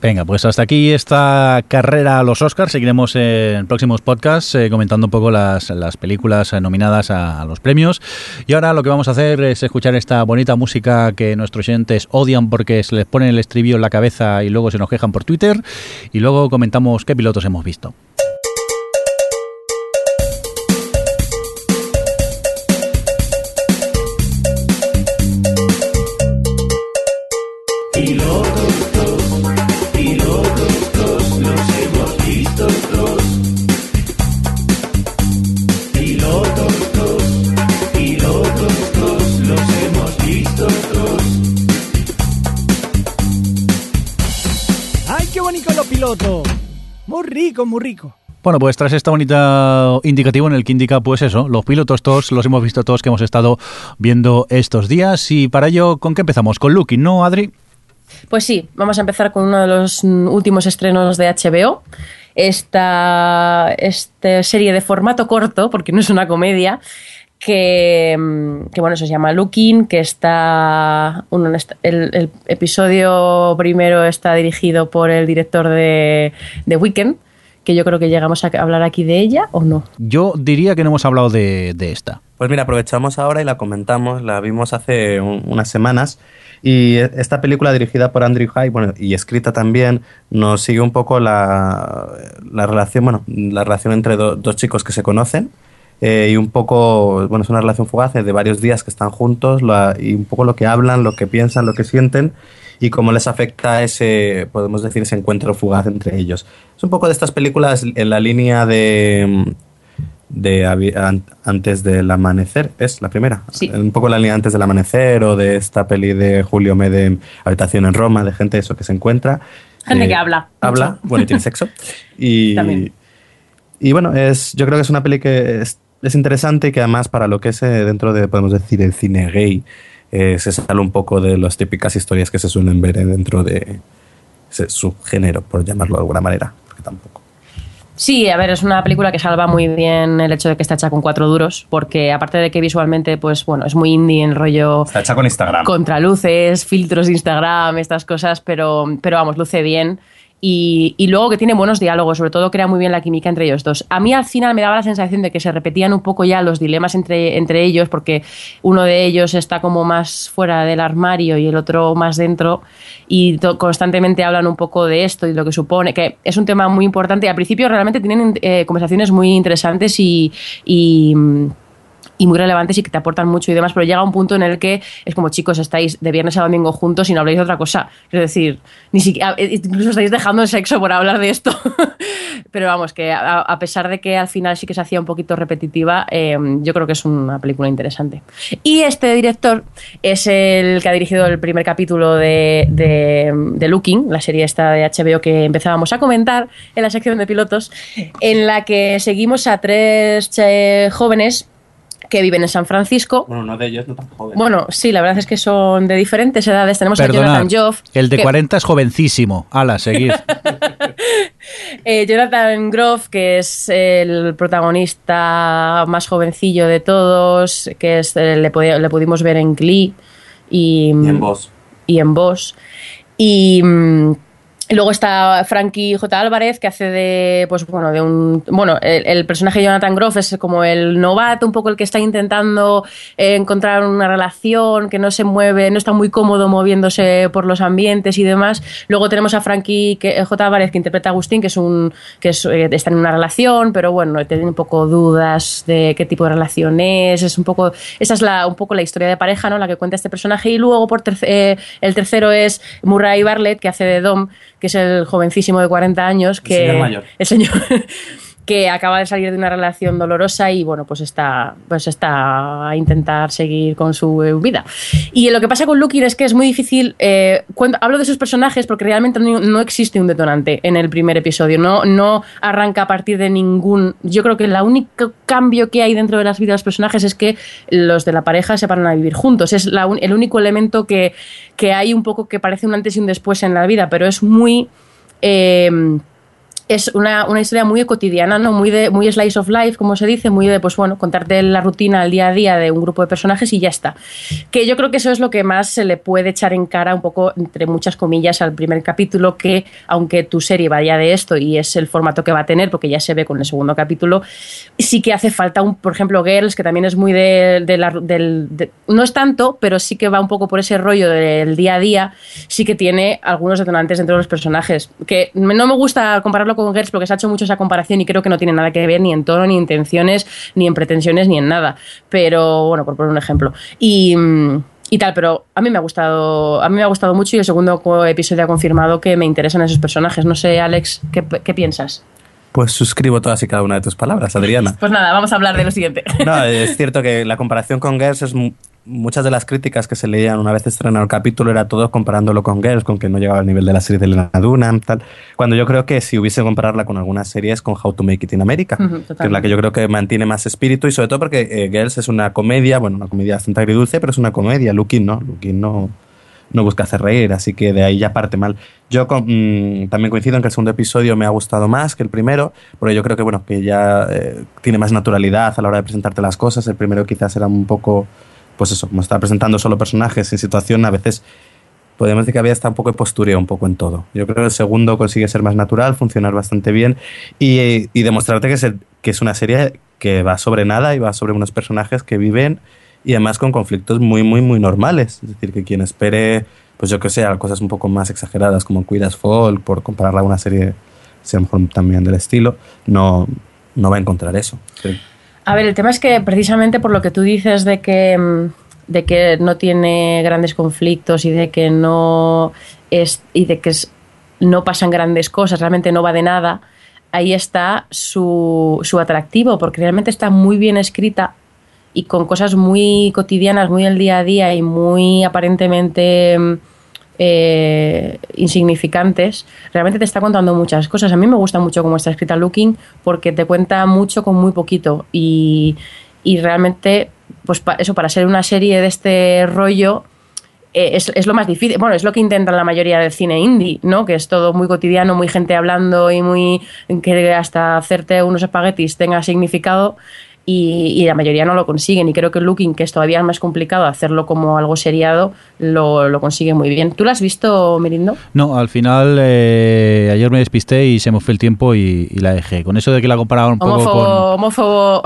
Venga, pues hasta aquí esta carrera a los Oscars. Seguiremos en próximos podcasts eh, comentando un poco las, las películas nominadas a, a, los premios. Y ahora lo que vamos a hacer es escuchar esta bonita música que nuestros oyentes odian porque se les pone el estribillo en la cabeza y luego se nos quejan por Twitter. Y luego comentamos qué pilotos hemos visto Muy rico, muy rico. Bueno, pues tras esta bonita indicativo en el que indica, pues eso, los pilotos todos los hemos visto todos que hemos estado viendo estos días. Y para ello, ¿con qué empezamos? Con Lucky, ¿no, Adri? Pues sí, vamos a empezar con uno de los últimos estrenos de HBO. Esta, esta serie de formato corto, porque no es una comedia, que, que, bueno, se llama Looking, que está, uno, el, el, episodio primero está dirigido por el director de, de Weekend, que yo creo que llegamos a hablar aquí de ella o no. Yo diría que no hemos hablado de, de esta. Pues mira, aprovechamos ahora y la comentamos, la vimos hace un, unas semanas y esta película dirigida por Andrew High bueno, y escrita también nos sigue un poco la, la relación, bueno, la relación entre do, dos chicos que se conocen eh, y un poco, bueno, es una relación fugaz de varios días que están juntos y un poco lo que hablan, lo que piensan, lo que sienten y cómo les afecta ese, podemos decir, ese encuentro fugaz entre ellos. Es un poco de estas películas en la línea de, de antes del amanecer, es la primera. Sí. Un poco la línea antes del amanecer o de esta peli de Julio Mede, Habitación en Roma, de gente eso que se encuentra. Gente eh, que habla. Habla, mucho. bueno, y tiene sexo. Y, También. y bueno, es, yo creo que es una peli que es, es interesante que además para lo que es eh, dentro de, podemos decir, el cine gay, eh, se sale un poco de las típicas historias que se suelen ver dentro de ese subgénero, por llamarlo de alguna manera, porque tampoco. Sí, a ver, es una película que salva muy bien el hecho de que está hecha con cuatro duros, porque aparte de que visualmente, pues bueno, es muy indie en rollo. Está hecha con Instagram. Contraluces, filtros de Instagram, estas cosas, pero, pero vamos, luce bien. Y, y, luego que tiene buenos diálogos, sobre todo crea muy bien la química entre ellos dos. A mí al final me daba la sensación de que se repetían un poco ya los dilemas entre, entre ellos, porque uno de ellos está como más fuera del armario y el otro más dentro, y constantemente hablan un poco de esto y lo que supone, que es un tema muy importante. Y al principio realmente tienen eh, conversaciones muy interesantes y, y y muy relevantes y que te aportan mucho y demás, pero llega un punto en el que es como, chicos, estáis de viernes a domingo juntos y no habláis de otra cosa. Es decir, ni siquiera, incluso estáis dejando el sexo por hablar de esto. pero vamos, que a, pesar de que al final sí que se hacía un poquito repetitiva, eh, yo creo que es una película interesante. Y este director es el que ha dirigido el primer capítulo de, de, de Looking, la serie esta de HBO que empezábamos a comentar en la sección de pilotos, en la que seguimos a tres eh, jóvenes que viven en San Francisco. Bueno, uno de ellos no tan joven. Bueno, sí, la verdad es que son de diferentes edades. Tenemos Perdonad, a Jonathan Joff. El de que, 40 es jovencísimo. Ala, seguir. eh, Jonathan Groff, que es el protagonista más jovencillo de todos, que es, eh, le, le, pudimos ver en Glee y, y en Boss. Y en Boss. Y. Luego está Frankie J. Álvarez, que hace de, pues bueno, de un, bueno, el, personaje de Jonathan Groff es como el novato, un poco el que está intentando eh, encontrar una relación, que no se mueve, no está muy cómodo moviéndose por los ambientes y demás. Luego tenemos a Frankie J. Álvarez, que interpreta a Agustín, que es un, que eh, está en una relación, pero bueno, tiene un poco dudas de qué tipo de relación es, es un poco, esa es la, un poco la historia de pareja, ¿no? La que cuenta este personaje. Y luego por eh, el tercero es Murray Bartlett, que hace de Dom, que es el jovencísimo de 40 años que el señor, mayor. El señor que acaba de salir de una relación dolorosa y bueno, pues está, pues está a intentar seguir con su vida. Y lo que pasa con Lucky es que es muy difícil, eh, cuando hablo de sus personajes porque realmente no, no, existe un detonante en el primer episodio, no, no arranca a partir de ningún... Yo creo que el único cambio que hay dentro de las vidas de los personajes es que los de la pareja se paran a vivir juntos, es el único elemento que, que hay un poco que parece un antes y un después en la vida, pero es muy... Eh, es una, una, historia muy cotidiana, ¿no? Muy de muy slice of life, como se dice, muy de, pues bueno, contarte la rutina, el día a día de un grupo de personajes y ya está. Que yo creo que eso es lo que más se le puede echar en cara un poco, entre muchas comillas, al primer capítulo, que aunque tu serie vaya de esto y es el formato que va a tener, porque ya se ve con el segundo capítulo, sí que hace falta, un, por ejemplo, Girls, que también es muy de, de la... Del, de, no es tanto, pero sí que va un poco por ese rollo del día a día, sí que tiene algunos detonantes dentro de los personajes, que no me gusta compararlo con Girls porque se ha hecho mucho esa comparación y creo que no tiene nada que ver ni en tono, ni intenciones, ni en pretensiones, ni en nada. Pero bueno, por poner un ejemplo. Y y tal, pero a mí me ha gustado, a mí me ha gustado mucho y el segundo episodio ha confirmado que me interesan esos personajes. No sé, Alex, ¿qué, qué piensas? Pues suscribo todas y cada una de tus palabras, Adriana. Pues nada, vamos a hablar de lo siguiente. No, es cierto que la comparación con Girls es muchas de las críticas que se leían una vez estrenado el capítulo era todo comparándolo con Girls, con que no llegaba al nivel de la serie de Lena Dunham, tal. Cuando yo creo que si hubiese compararla con algunas series con How to Make It in America, Ujú, que es la que yo creo que mantiene más espíritu y sobre todo porque eh, Girls es una comedia, bueno, una comedia bastante agridulce, pero es una comedia. Looking no, Looking no, no busca hacer reír, así que de ahí ya parte mal. Yo mm, también coincido en que el segundo episodio me ha gustado más que el primero, porque yo creo que bueno que ya eh, tiene más naturalidad a la hora de presentarte las cosas. El primero quizás era un poco, pues eso, como estaba presentando solo personajes en situación, a veces podemos decir que había hasta un poco de postureo un poco en todo. Yo creo que el segundo consigue ser más natural, funcionar bastante bien y, demostrarte que es, que es una serie que va sobre nada y va sobre unos personajes que viven y además con conflictos muy, muy, muy normales. Es decir, que quien espere, pues yo que sé, cosas un poco más exageradas como Cuidas Folk, por compararla a una serie, sea mejor también del estilo, no, no va a encontrar eso. A ver, el tema es que precisamente por lo que tú dices de que, mm, de que no tiene grandes conflictos y de que no es y de que es- no pasan grandes cosas, realmente no va de nada, ahí está su, su atractivo, porque realmente está muy bien escrita y con cosas muy cotidianas, muy del día a día y muy aparentemente eh, insignificantes, realmente te está contando muchas cosas. A mí me gusta mucho cómo está escrita Looking porque te cuenta mucho con muy poquito y, y realmente, pues pa- eso, para ser una serie de este rollo, eh, es, es lo más difícil. Bueno, es lo que intentan la mayoría del cine indie, ¿no? Que es todo muy cotidiano, muy gente hablando y muy. que hasta hacerte unos espaguetis tenga significado. Y, y la mayoría no lo consiguen. Y creo que Looking, que es todavía más complicado hacerlo como algo seriado, lo, lo consigue muy bien. ¿Tú lo has visto, Mirindo? No, al final eh, ayer me despisté y se me fue el tiempo y, y la dejé. Con eso de que la comparaban un poco Homófobo, con... homófobo.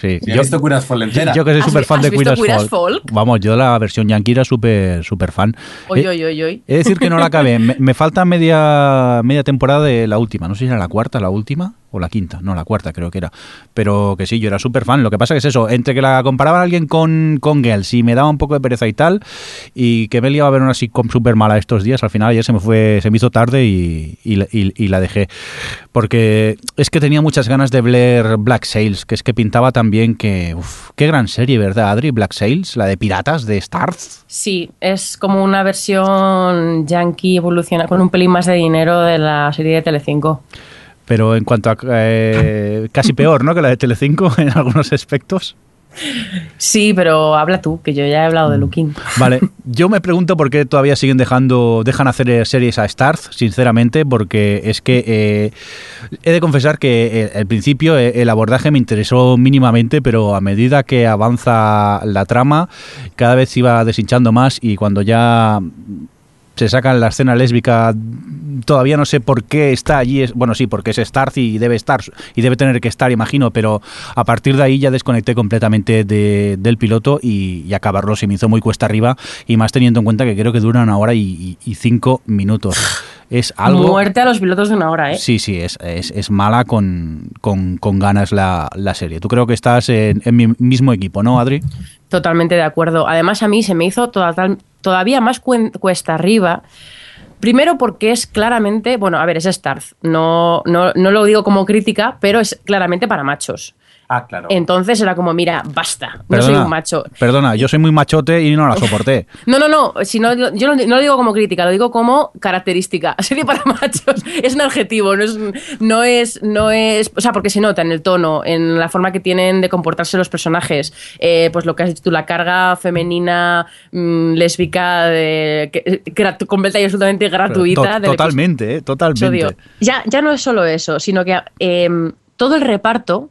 Sí, Yo he visto Curas entera. yo que soy ¿Has súper fan de visto Queer as Queer as Folk. Folk? Vamos, yo la versión yankee era súper súper fan. Oy, Eh, oy, oy, de decir que no la acabé. Me, me falta media, media temporada de la última. No sé si era la cuarta, la última la quinta. No, la cuarta creo que era. Pero que sí, yo era súper fan. Lo que pasa es eso, entre que la comparaba a alguien con, con Girls y me daba un poco de pereza y tal, y que me liaba a ver una sitcom súper mala estos días, al final ayer se me fue, se me hizo tarde y, la- dejé. Porque es que tenía muchas ganas de ver Black Sails, que es que pintaba también que... Uf, qué gran serie, ¿verdad, Adri? Black Sails, la de piratas de Stars. Sí, es como una versión yankee evoluciona con un pelín más de dinero de la serie de Telecinco. Pero en cuanto a eh, casi peor, ¿no? Que la de Telecinco en algunos aspectos. Sí, pero habla tú, que yo ya he hablado de Looking. Vale, yo me pregunto por qué todavía siguen dejando, dejan hacer eh, series a Starz, sinceramente, porque es que eh, he de confesar que eh, al principio el abordaje me interesó mínimamente, pero a medida que avanza la trama, cada vez iba deshinchando más y cuando ya se sacan la escena lésbica todavía no sé por qué está allí bueno sí porque es Starz y debe estar y debe tener que estar imagino pero a partir de ahí ya desconecté completamente de- del piloto y, y acabarlo se me hizo muy cuesta arriba y más teniendo en cuenta que creo que dura una hora y cinco minutos es algo Muerte a los pilotos de una hora, ¿eh? Sí, sí, es, es, es mala con, con, con ganas la, la serie. Tú creo que estás en, en mi mismo equipo, ¿no, Adri? Totalmente de acuerdo. Además, a mí se me hizo toda- todavía más cuesta arriba. Primero porque es claramente, bueno, a ver, es Starz. No, no, no lo digo como crítica, pero es claramente para machos. Ah, claro. Entonces era como, mira, basta, no soy un macho. Perdona, yo soy muy machote y no la soporté. No, no, no, si no, yo no, no lo digo como crítica, lo digo como característica. Serie para machos, es un adjetivo, no es, no es, no es, o sea, porque se nota en el tono, en la forma que tienen de comportarse los personajes, eh, pues lo que has dicho tú, la carga femenina, mm, lésbica, de, que, que- completa y absolutamente gratuita. To- totalmente, eh, totalmente. Ya, ya no es solo eso, sino que em, todo el reparto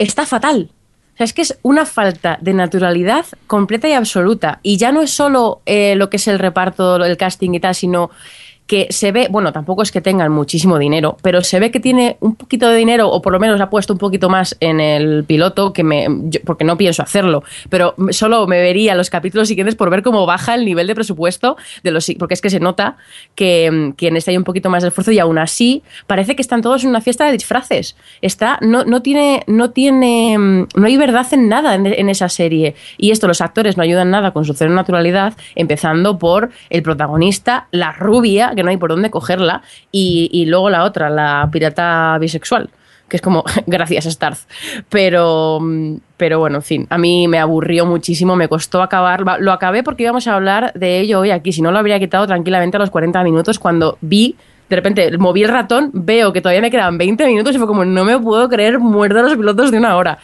está fatal. O sea, es que es una falta de naturalidad completa y absoluta. Y ya no es solo eh, lo que es el reparto, el casting y tal, sino que se ve, bueno, tampoco es que tengan muchísimo dinero, pero se ve que tiene un poquito de dinero, o por lo menos ha puesto un poquito más en el piloto, que me, porque no pienso hacerlo, pero solo me vería los capítulos siguientes por ver cómo baja el nivel de presupuesto de los, porque es que se nota que, que en este hay un poquito más de esfuerzo y aún así parece que están todos en una fiesta de disfraces. Está, no, no tiene, no tiene, no hay verdad en nada en, en esa serie. Y esto los actores no ayudan nada con su cero naturalidad, empezando por el protagonista, la rubia, que no hay por dónde cogerla, y, luego la otra, la pirata bisexual que es como, gracias Starz. Pero, pero bueno, en fin, a mí me aburrió muchísimo, me costó acabar. Lo acabé porque íbamos a hablar de ello hoy aquí, si no lo habría quitado tranquilamente a los 40 minutos cuando vi de repente moví el ratón, veo que todavía me quedaban 20 minutos y fue como, no me puedo creer, muerdo los pilotos de una hora.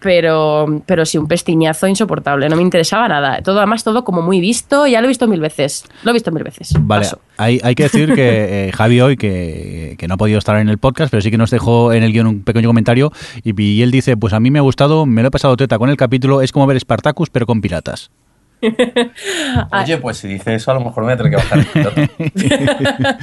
Pero, pero sí, un pestiñazo insoportable, no me interesaba nada. Todo, además, todo como muy visto, ya lo he visto mil veces. Lo he visto mil veces. Vale, hay, hay, que decir que eh, Javi hoy, que, que, no ha podido estar en el podcast, pero sí que nos dejó en el guion un pequeño comentario y, y él dice, pues a mí me ha gustado, me lo he pasado teta con el capítulo, es como ver Spartacus pero con piratas. Oye, pues si dice eso, a lo mejor me voy a tener que bajar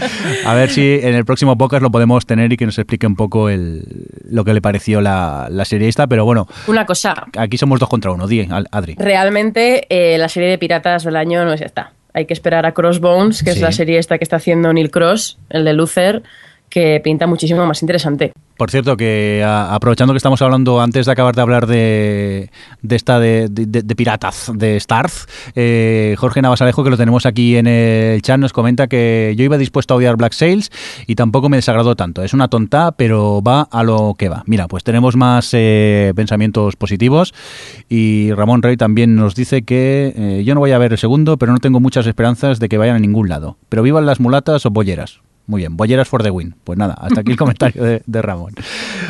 A ver si en el próximo podcast lo podemos tener y que nos explique un poco el, lo que le pareció la, la serie esta. Pero bueno, una cosa. Aquí somos dos contra uno, Di, Adri. Realmente, eh, la serie de piratas del año no es esta. Hay que esperar a Crossbones, que sí. es la serie esta que está haciendo Neil Cross, el de Luther, que pinta muchísimo más interesante. Por cierto, que a, aprovechando que estamos hablando, antes de acabar de hablar de, esta de, piratas, de Starz, eh, Jorge Navasalejo, que lo tenemos aquí en el chat, nos comenta que yo iba dispuesto a odiar Black Sails y tampoco me desagradó tanto. Es una tonta, pero va a lo que va. Mira, pues tenemos más eh, pensamientos positivos y Ramón Rey también nos dice que eh, yo no voy a ver el segundo, pero no tengo muchas esperanzas de que vayan a ningún lado. Pero vivan las mulatas o bolleras. Muy bien, Bolleras for the win. Pues nada, hasta aquí el comentario de, de Ramón.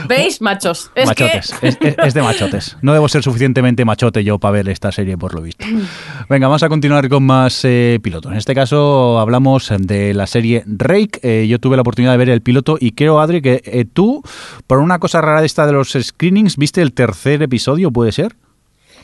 ¿Veis? Machos. Es machotes. Que... Es, es, es, de machotes. No debo ser suficientemente machote yo para ver esta serie, por lo visto. Venga, vamos a continuar con más eh, pilotos. En este caso hablamos de la serie Rake. Eh, yo tuve la oportunidad de ver el piloto y creo, Adri, que eh, tú, por una cosa rara de esta de los screenings, viste el tercer episodio, ¿puede ser?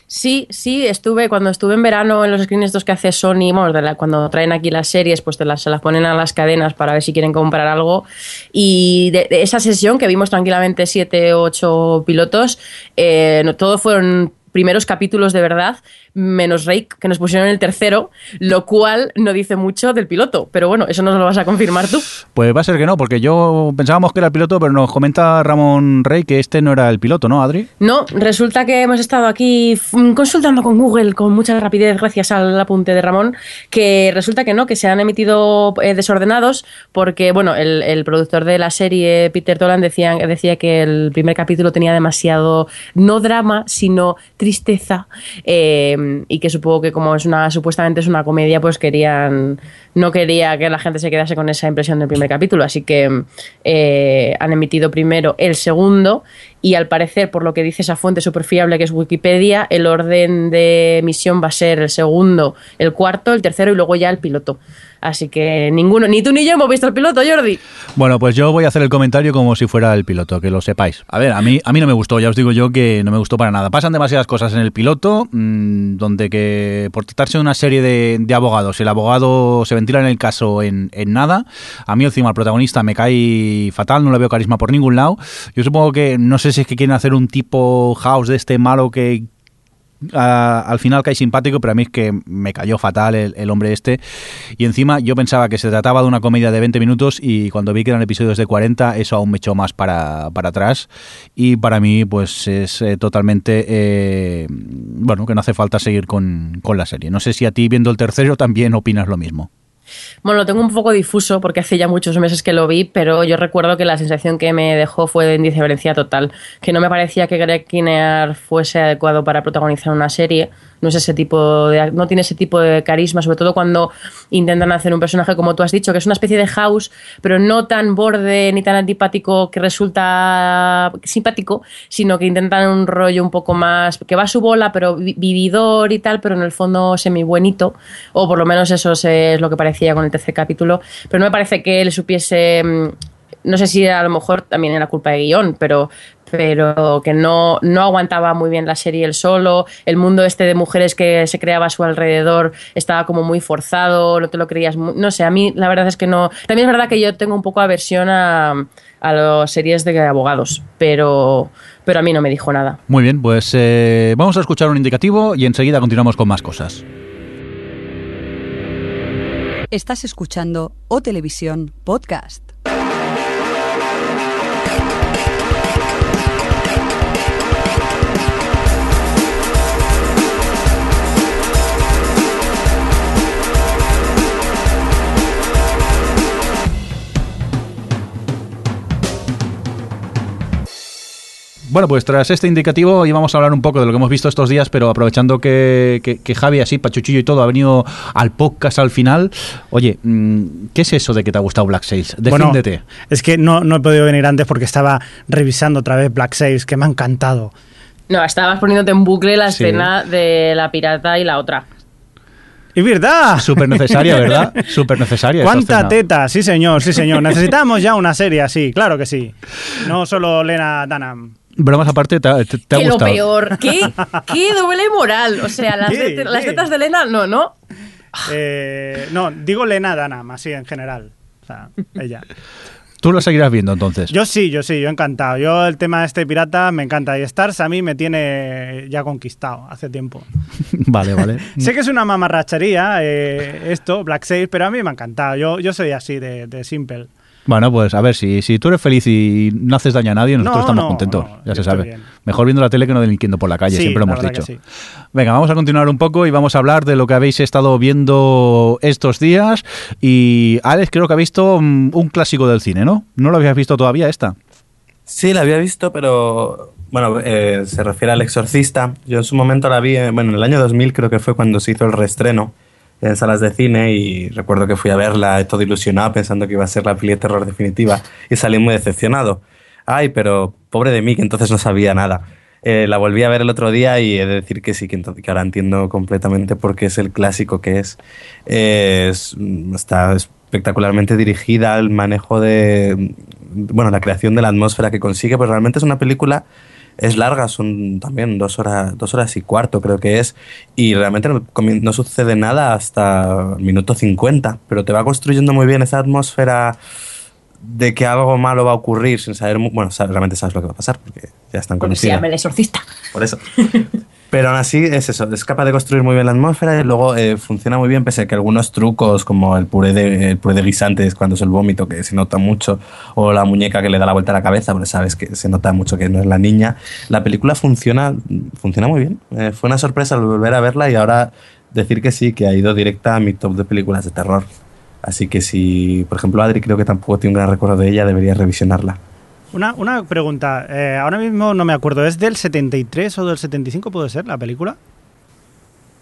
Sí, sí, estuve cuando estuve en verano en los screens estos que hace Sony, cuando traen aquí las series, pues te las, se las ponen a las cadenas para ver si quieren comprar algo. Y de, esa sesión que vimos tranquilamente siete, ocho pilotos, eh, no, todo fueron primeros capítulos de verdad, menos Rake, que nos pusieron el tercero, lo cual no dice mucho del piloto. Pero bueno, eso nos lo vas a confirmar tú. Pues va a ser que no, porque yo pensábamos que era el piloto, pero nos comenta Ramón Rey que este no era el piloto, ¿no, Adri? No, resulta que hemos estado aquí consultando con Google con mucha rapidez, gracias al apunte de Ramón, que resulta que no, que se han emitido eh, desordenados, porque, bueno, el, el, productor de la serie, Peter Tolan, decía, decía que el primer capítulo tenía demasiado, no drama, sino tristeza. Eh, y que supongo que como es una supuestamente es una comedia, pues querían no quería que la gente se quedase con esa impresión del primer capítulo, así que eh, han emitido primero el segundo y al parecer, por lo que dice esa fuente súper fiable que es Wikipedia, el orden de emisión va a ser el segundo, el cuarto, el tercero y luego ya el piloto. Así que ninguno, ni tú ni yo hemos visto el piloto, Jordi. Bueno, pues yo voy a hacer el comentario como si fuera el piloto, que lo sepáis. A ver, a mí, a mí no me gustó, ya os digo yo que no me gustó para nada. Pasan demasiadas cosas en el piloto, mmm, donde que por tratarse de una serie de, de, abogados, el abogado se ventila en el caso en, en, nada. A mí encima el protagonista me cae fatal, no le veo carisma por ningún lado. Yo supongo que, no sé si es que quieren hacer un tipo house de este malo que Uh, al final cae simpático, pero a mí es que me cayó fatal el, el, hombre este. Y encima yo pensaba que se trataba de una comedia de 20 minutos y cuando vi que eran episodios de 40, eso aún me echó más para, para atrás. Y para mí, pues es eh, totalmente. Eh, bueno, que no hace falta seguir con, con la serie. No sé si a ti, viendo el tercero, también opinas lo mismo. Bueno, lo tengo un poco difuso porque hace ya muchos meses que lo vi, pero yo recuerdo que la sensación que me dejó fue de indiferencia total, que no me parecía que Greg Kinnear fuese adecuado para protagonizar una serie, no es ese tipo de, no tiene ese tipo de carisma, sobre todo cuando intentan hacer un personaje como tú has dicho, que es una especie de house, pero no tan borde ni tan antipático que resulta simpático, sino que intentan un rollo un poco más, que va a su bola, pero vividor y tal, pero en el fondo semi buenito, o por lo menos eso es lo que parecía con el tercer capítulo, pero no me parece que él supiese no sé si a lo mejor también era culpa de guion, pero, pero que no, no aguantaba muy bien la serie el solo, el mundo este de mujeres que se creaba a su alrededor estaba como muy forzado, no te lo creías, muy, no sé, a mí la verdad es que no, también es verdad que yo tengo un poco aversión a, a las series de abogados, pero, pero a mí no me dijo nada. Muy bien, pues eh, vamos a escuchar un indicativo y enseguida continuamos con más cosas. Estás escuchando O Televisión Podcast. Bueno, pues tras este indicativo íbamos a hablar un poco de lo que hemos visto estos días, pero aprovechando que, que- que Javi, así, Pachuchillo y todo, ha venido al podcast al final. Oye, mm, ¿qué es eso de que te ha gustado Black Sails? Bueno, Defíndete. es que no, no he podido venir antes porque estaba revisando otra vez Black Sails, que me ha encantado. No, estabas poniéndote en bucle la Sí. escena de la pirata y la otra. ¡Es verdad! Súper necesaria, ¿verdad? Súper necesaria. esa ¡Cuánta teta! Sí, señor, sí, señor. Necesitamos ya una serie así, claro que sí. No solo Lena Dunham. Bromas aparte, ¿te, ha- te- te ha que lo peor, ¿qué, qué doble moral. O sea, las, ¿Qué? tete- las tetas de Elena, no, no. Eh, no, digo Lena Dunham, así en general. O sea, ella. Tú lo seguirás viendo entonces. Yo sí, yo sí, yo encantado. Yo el tema de este pirata me encanta. Y Stars a mí me tiene ya conquistado hace tiempo. vale, vale. Sé que es una mamarrachería eh, esto, Black Sails, pero a mí me ha encantado. Yo, yo soy así de, de simple. Bueno, pues a ver, si, si tú eres feliz y no haces daño a nadie, nosotros No, estamos no, contentos, no, ya se sabe. bien. Mejor viendo la tele que no delinquiendo por la calle, Sí, siempre lo hemos dicho. sí. Venga, vamos a continuar un poco y vamos a hablar de lo que habéis estado viendo estos días. Y Alex creo que ha visto mm, un clásico del cine, ¿no? No lo habías visto todavía esta. Sí, la había visto, pero bueno, eh, se refiere al Exorcista. Yo en su momento la vi, eh, bueno, en el año 2000 creo que fue cuando se hizo el reestreno en salas de cine y recuerdo que fui a verla todo ilusionado pensando que iba a ser la peli de terror definitiva y salí muy decepcionado. Ay, pero pobre de mí que entonces no sabía nada. Eh, la volví a ver el otro día y he de decir que sí, que, que ahora entiendo completamente por qué es el clásico que es. Eh, es- está espectacularmente dirigida, el manejo de. Bueno, la creación de la atmósfera que consigue, pues realmente es una película. Es larga, son también dos horas, dos horas y cuarto, creo que es. Y realmente no, no sucede nada hasta el minuto 50, pero te va construyendo muy bien esa atmósfera de que algo malo va a ocurrir sin saber. Bueno, realmente sabes lo que va a pasar porque ya están llama el exorcista. por eso. Pero aún así es eso, es capaz de construir muy bien la atmósfera y luego eh, funciona muy bien, pese a que algunos trucos como el puré, de, el puré de guisantes cuando es el vómito, que se nota mucho, o la muñeca que le da la vuelta a la cabeza, porque sabes que se nota mucho que no es la niña, la película funciona, funciona muy bien. Eh, fue una sorpresa al volver a verla y ahora decir que sí, que ha ido directa a mi top de películas de terror. Así que si, por ejemplo, Adri creo que tampoco tiene un gran recuerdo de ella, debería revisionarla. Una, una pregunta. eh, ahora mismo no me acuerdo. ¿Es del 73 o del 75 puede ser la película?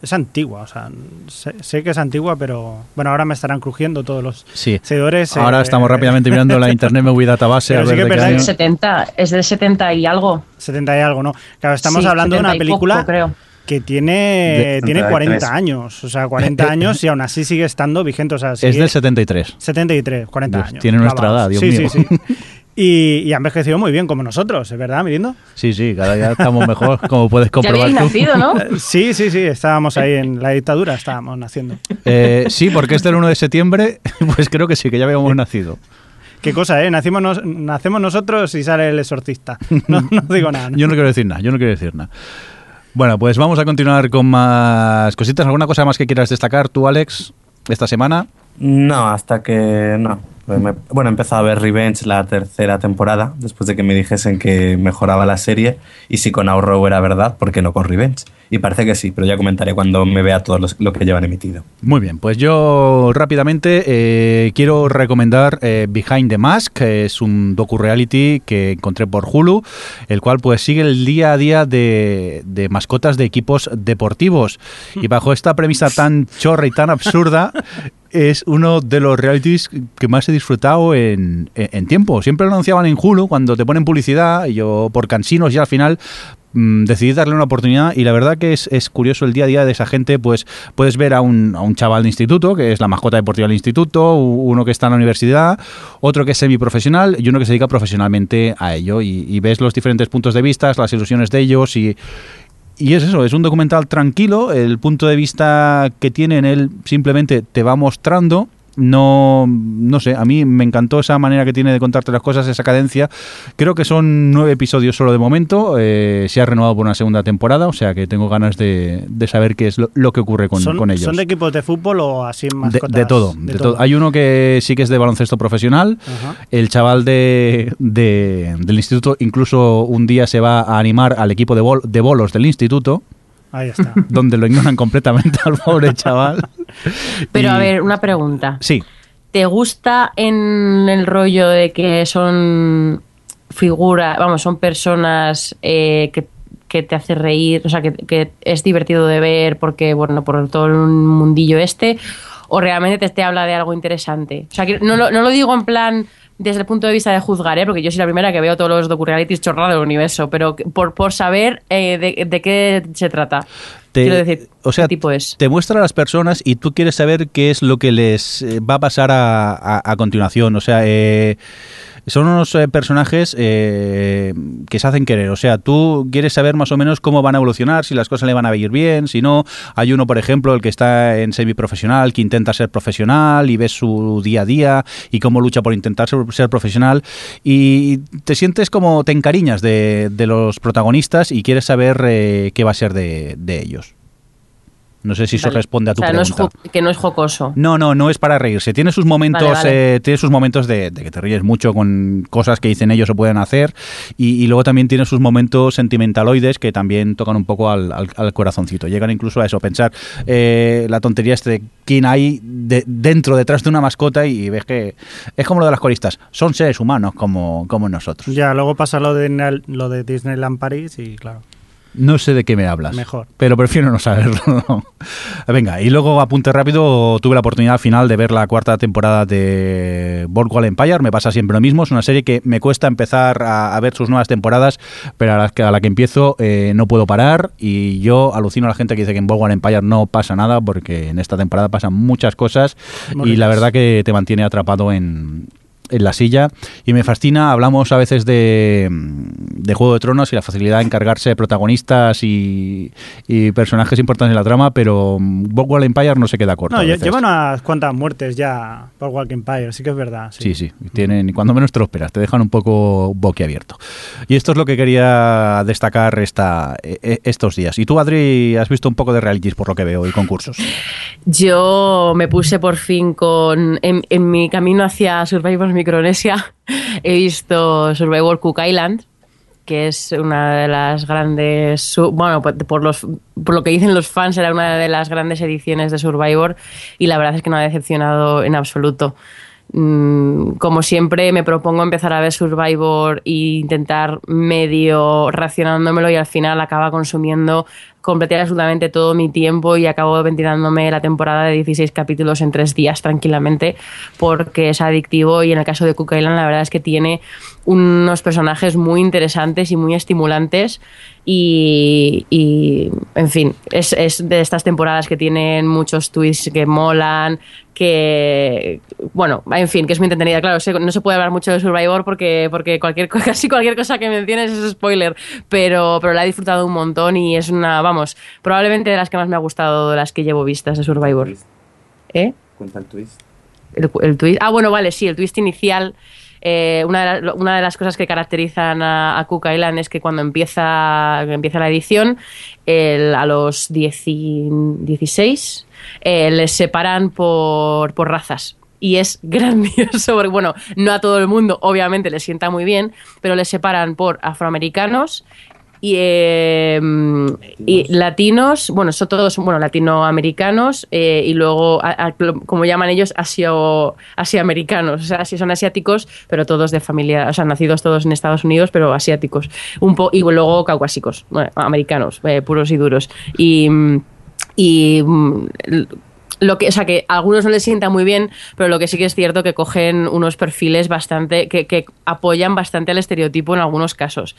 Es antigua, o sea, sé, sé que es antigua, pero bueno, ahora me estarán crujiendo todos los Sí. seguidores. Ahora eh, estamos rápidamente mirando la Internet Movie Database a sí ver que de es qué año. que 70, es del 70 y algo. 70 y algo, ¿no? Claro, estamos Sí, hablando de una 70 y poco, película creo. que tiene, De- tiene 73. 40 años, o sea, 40 años y aún así sigue estando vigente, o sea, Es sigue- del 73. 73, 40 Dios, años. tiene nuestra clavados. edad, Dios sí, mío. Sí, sí, Y, y ha envejecido muy bien, como nosotros, ¿es verdad, Mirindo? Sí, sí, cada día estamos mejor, como puedes Ya comprobar tú. nacido, ¿no? Sí, sí, sí, estábamos ahí en la dictadura, estábamos naciendo. Eh, sí, porque es del 1 de septiembre, pues creo que sí, que ya habíamos nacido. Qué cosa, ¿eh? Nacimos nos- nacemos nosotros y sale el exorcista. No, no digo nada. ¿no? Yo no quiero decir nada, yo no quiero decir nada. Bueno, pues vamos a continuar con más cositas. ¿Alguna cosa más que quieras destacar tú, Alex, esta semana? No, hasta que no. Pues me- bueno, he empezado a ver Revenge la tercera temporada, después de que me dijesen que mejoraba la serie y si con Arrow era verdad, ¿por qué no con Revenge? Y parece que sí, pero ya comentaré cuando me vea todo los- lo que llevan emitido. Muy bien, pues yo rápidamente eh, quiero recomendar eh, Behind the Mask, que es un docu-reality que encontré por Hulu, el cual pues sigue el día a día de, de mascotas de equipos deportivos. Y bajo esta premisa tan chorra y tan absurda, es uno de los realities que más he disfrutado en, en- en tiempo. Siempre lo anunciaban en Hulu cuando te ponen publicidad y yo por cansinos ya al final mm, decidí darle una oportunidad y la verdad que es, es curioso el día a día de esa gente, pues puedes ver a un, a un chaval de instituto, que es la mascota deportiva del instituto, uno que está en la universidad, otro que es semiprofesional y uno que se dedica profesionalmente a ello. Y, y ves los diferentes puntos de vista, las ilusiones de ellos y... Y es eso, es un documental tranquilo, el punto de vista que tiene en él simplemente te va mostrando no, no sé, a mí me encantó esa manera que tiene de contarte las cosas, esa cadencia. Creo que son nueve episodios solo de momento. eh, se ha renovado por una segunda temporada, o sea que tengo ganas de, de saber qué es lo, lo que ocurre con, ¿Son, con ellos. ¿Son de equipos de fútbol o así De- mascotas? de todo, de todo. Hay uno que sí que es de baloncesto profesional. Ajá. El chaval de, de- del instituto incluso un día se va a animar al equipo de, bol- de bolos del instituto, Ahí está. donde lo ignoran completamente al pobre chaval. Pero Y- a ver, una pregunta. Sí, ¿Te gusta en el rollo de que son figura, vamos, son personas eh, que, que te hace reír, o sea, que, que es divertido de ver porque, bueno, por todo el mundillo este, o realmente te, te habla de algo interesante. O sea, que no, lo, no lo digo en plan desde el punto de vista de juzgar, ¿eh? porque yo soy la primera que veo todos los docu-realities chorrados del universo, pero por, por saber eh, de, de qué se trata. Te- Quiero decir, o sea, ¿qué tipo es? te muestra a las personas y tú quieres saber qué es lo que les eh, va a pasar a, a- a continuación. O sea, eh, son unos eh, personajes eh, que se hacen querer. O sea, tú quieres saber más o menos cómo van a evolucionar, si las cosas le van a ir bien, si no. Hay uno, por ejemplo, el que está en semiprofesional, que intenta ser profesional y ves su día a día y cómo lucha por intentar ser, profesional. Y te sientes como te encariñas de, de los protagonistas y quieres saber eh, qué va a ser de ellos. No sé si eso responde a tu o sea, no es pregunta. jo- que no es jocoso. No, no, no es para reírse. Tiene sus momentos, Vale, vale. eh, tiene sus momentos de, de que te ríes mucho con cosas que dicen ellos o pueden hacer. Y, y luego también tiene sus momentos sentimentaloides que también tocan un poco al, al- al corazoncito. Llegan incluso a eso, pensar eh, la tontería este de quién hay de- dentro, detrás de una mascota y ves que es como lo de las coristas. Son seres humanos como, como nosotros. Ya, luego pasa lo de, lo de Disneyland París y claro. No sé de qué me hablas. Mejor. Pero prefiero no saberlo. Venga, y luego apunte rápido, tuve la oportunidad al final de ver la cuarta temporada de Boardwalk Empire. Me pasa siempre lo mismo. Es una serie que me cuesta empezar a, a ver sus nuevas temporadas, pero a la que, a la que empiezo eh, no puedo parar. Y yo alucino a la gente que dice que en Boardwalk Empire no pasa nada, porque en esta temporada pasan muchas cosas y la verdad que te mantiene atrapado en, en la silla y me fascina. Hablamos a veces de, de Juego de Tronos y la facilidad de encargarse de protagonistas y, y personajes importantes en la trama, pero Boardwalk Empire no se queda corto. No, a lle- veces. llevan unas cuantas muertes ya por Walking Empire, sí que es verdad. Sí, sí, tienen, y cuando menos te lo esperas, te dejan un poco boquiabierto. Y esto es lo que quería destacar esta, e- e- estos días. Y tú, Adri, has visto un poco de realities por lo que veo y concursos. Yo me puse por fin con. En, en mi camino hacia Survivor Micronesia, he visto Survivor Cook Island, que es una de las grandes. Bueno, por, por los, por lo que dicen los fans, era una de las grandes ediciones de Survivor y la verdad es que no ha decepcionado en absoluto. Mm, Como siempre, me propongo empezar a ver Survivor e intentar medio racionándomelo y al final acaba consumiendo completé absolutamente todo mi tiempo y acabo ventilándome la temporada de 16 capítulos en tres días tranquilamente porque es adictivo y en el caso de Cook Island la verdad es que tiene unos personajes muy interesantes y muy estimulantes y, en fin, es, de estas temporadas que tienen muchos twists que molan, que bueno, en fin, que es muy entretenida. Claro, no se puede hablar mucho de Survivor porque, porque cualquier, casi cualquier cosa que menciones es spoiler, pero, pero la he disfrutado un montón y es una, vamos, probablemente de las que más me ha gustado de las que llevo vistas de Survivor. ¿Eh? Cuenta el twist. El, el twist. Ah, bueno, vale, sí, el twist inicial. eh, una, de la- una de las cosas que caracterizan a, a Cook Island es que cuando empieza, empieza la edición, el- a los 10 y- 16 eh, les separan por, por razas. Y es grandioso, porque bueno, no a todo el mundo, obviamente, les sienta muy bien, pero les separan por afroamericanos y, eh, y latinos, bueno, son todos bueno, latinoamericanos eh, y luego, a- a- como llaman ellos, asio, asiamericanos. O sea, sí son asiáticos, pero todos de familia, o sea, nacidos todos en Estados Unidos, pero asiáticos. Un po y luego caucásicos, bueno, americanos, eh, puros y duros. Y. y lo que, o sea, que a algunos no les sienta muy bien, pero lo que sí que es cierto que cogen unos perfiles bastante, que, que apoyan bastante al estereotipo en algunos casos.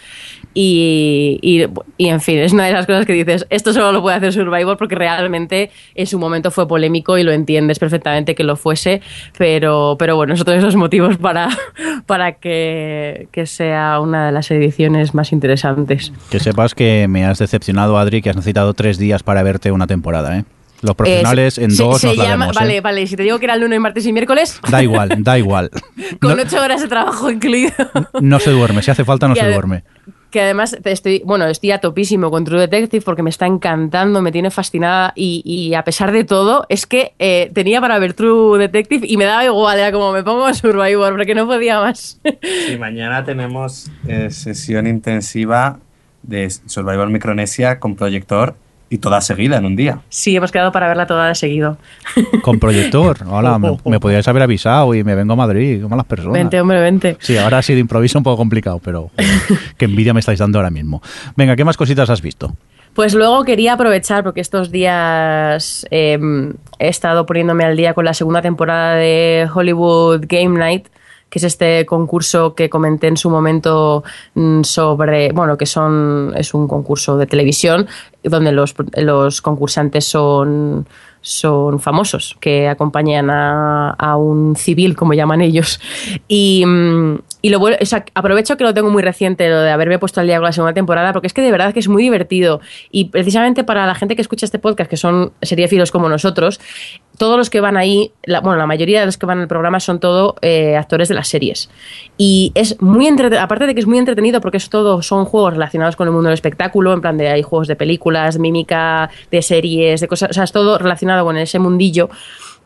Y, y, y, en fin, es una de las cosas que dices, esto solo lo puede hacer Survivor porque realmente en su momento fue polémico y lo entiendes perfectamente que lo fuese, pero, pero bueno, es otro de esos motivos para, para que, que sea una de las ediciones más interesantes. Que sepas que me has decepcionado, Adri, que has necesitado tres días para verte una temporada, ¿eh? Los profesionales Eh, en se- dos se nos la llama- vemos, ¿eh? Vale, vale, si te digo que era el lunes, martes y miércoles, Da igual, da igual. con No, ocho horas de trabajo incluido. no se duerme, si hace falta no Que se duerme. Que además estoy, bueno, estoy a topísimo con True Detective porque me está encantando, me tiene fascinada y, y a pesar de todo, es que eh, tenía para ver True Detective y me daba igual, era como me pongo a Survivor porque no podía más. Y mañana tenemos eh, sesión intensiva de Survivor Micronesia con proyector Y toda seguida en un día. Sí, hemos quedado para verla toda de seguido. Con proyector. Hola, me, me podíais haber avisado y me vengo a Madrid, como las personas. Vente, hombre, vente. Sí, ahora ha sido improviso un poco complicado, pero joder, qué envidia me estáis dando ahora mismo. Venga, ¿qué más cositas has visto? Pues luego quería aprovechar, porque estos días eh, he estado poniéndome al día con la segunda temporada de Hollywood Game Night, que es este concurso que comenté en su momento mm, sobre, bueno, que son es un concurso de televisión donde los, los concursantes son son famosos, que acompañan a, a un civil, como llaman ellos. Y, mm, y lo aprovecho que lo tengo muy reciente, lo de haberme puesto al día con la segunda temporada, porque es que de verdad que es muy divertido. Y precisamente para la gente que escucha este podcast, que son seriéfilos como nosotros, todos los que van ahí, la- bueno, la mayoría de los que van al programa son todo eh, actores de las series. Y es muy entretenido, aparte de que es muy entretenido, porque es todo, son juegos relacionados con el mundo del espectáculo, en plan de hay juegos de películas, mímica, de series, de cosas, o sea, es todo relacionado con ese mundillo.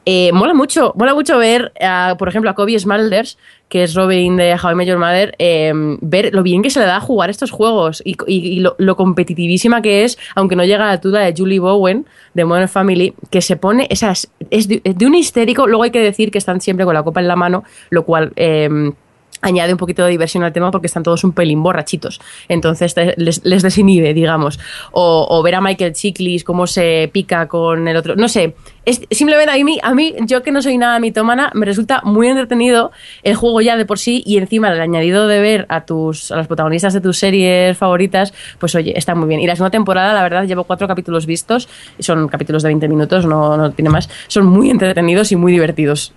Eh, mola mucho, mola mucho ver, por ejemplo, a Kobe Smulders, que es Robin de How I Met Your Mother, eh, ver lo bien que se le da a jugar estos juegos y, y- y lo, competitivísima que es, aunque no llega a la altura de Julie Bowen de Modern Family, que se pone, esas, es de, de un histérico, luego hay que decir que están siempre con la copa en la mano, lo cual... eh, añade un poquito de diversión al tema porque están todos un pelín borrachitos. Entonces les, les desinhibe, digamos. O, o ver a Michael Chiklis cómo se pica con el otro. No sé. Es, simplemente a mí, a mí, yo que no soy nada mitómana, me resulta muy entretenido el juego ya de por sí y encima el añadido de ver a tus a protagonistas de tus series favoritas, pues oye, está muy bien. Y la segunda temporada, la verdad, llevo cuatro capítulos vistos, son capítulos de 20 minutos, no, no tiene más. Son muy entretenidos y muy divertidos.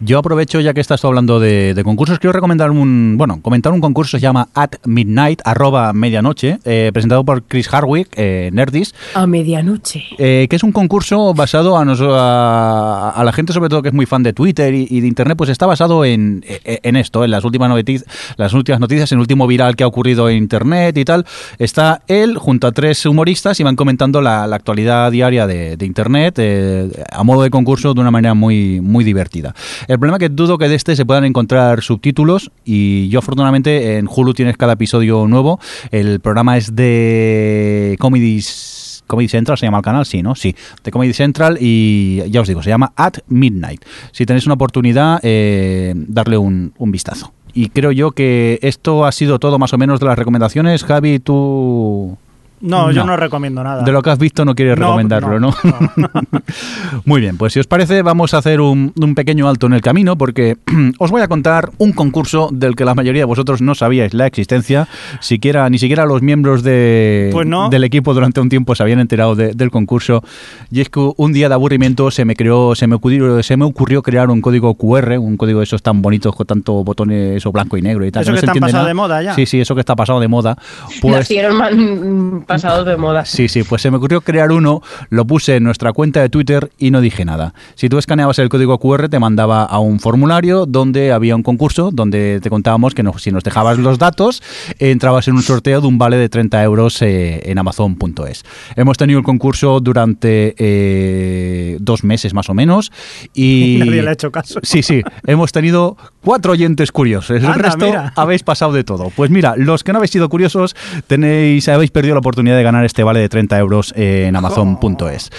Yo aprovecho, ya que estás hablando de, de concursos, quiero recomendar un, bueno, comentar un concurso que se llama At Midnight, arroba medianoche, eh, presentado por Chris Hardwick, eh, Nerdist, A medianoche. eh, que es un concurso basado a, nos- a, a la gente, sobre todo que es muy fan de Twitter y, y de Internet, pues está basado en, en esto, en las últimas, noticias, las últimas noticias, en el último viral que ha ocurrido en Internet y tal. Está él junto a tres humoristas y van comentando la, la actualidad diaria de, de Internet eh, a modo de concurso de una manera muy, muy divertida. El problema es que dudo que de este se puedan encontrar subtítulos y yo afortunadamente en Hulu tienes cada episodio nuevo. El programa es de Comedies Comedy Central se llama el canal, sí, ¿no? Sí, de Comedy Central y ya os digo, se llama At Midnight. Si tenéis una oportunidad, eh, darle un, un vistazo. Y creo yo que esto ha sido todo más o menos de las recomendaciones. Javi, tú... No, yo No. no recomiendo nada. De lo que has visto no quieres No, recomendarlo, ¿no? no, Muy bien, pues si os parece vamos a hacer un, un pequeño alto en el camino porque os voy a contar un concurso del que la mayoría de vosotros no sabíais la existencia, siquiera ni siquiera los miembros de, Pues no. del equipo durante un tiempo se habían enterado de- del concurso y es que un día de aburrimiento se me creó, se me ocurrió, se me ocurrió crear un código QR, un código de esos tan bonitos con tanto botones eso blanco y negro y tal. Eso no que están entiende pasado nada. de moda ya. Sí, sí, eso que está pasado de moda. Pues Nacieron pasados de moda. Sí, sí, pues se me ocurrió crear uno, lo puse en nuestra cuenta de Twitter y no dije nada. Si tú escaneabas el código QR te mandaba a un formulario donde había un concurso donde te contábamos que no- si nos dejabas los datos entrabas en un sorteo de un vale de 30 euros eh, en amazon.es. Hemos tenido el concurso durante eh, dos meses más o menos y... Nadie le ha hecho caso. Sí, sí, hemos tenido cuatro oyentes curiosos. El Anda, resto mira. habéis pasado de todo. Pues mira, los que no habéis sido curiosos, tenéis, habéis perdido la oportunidad de ganar este vale de 30 euros en amazon.es.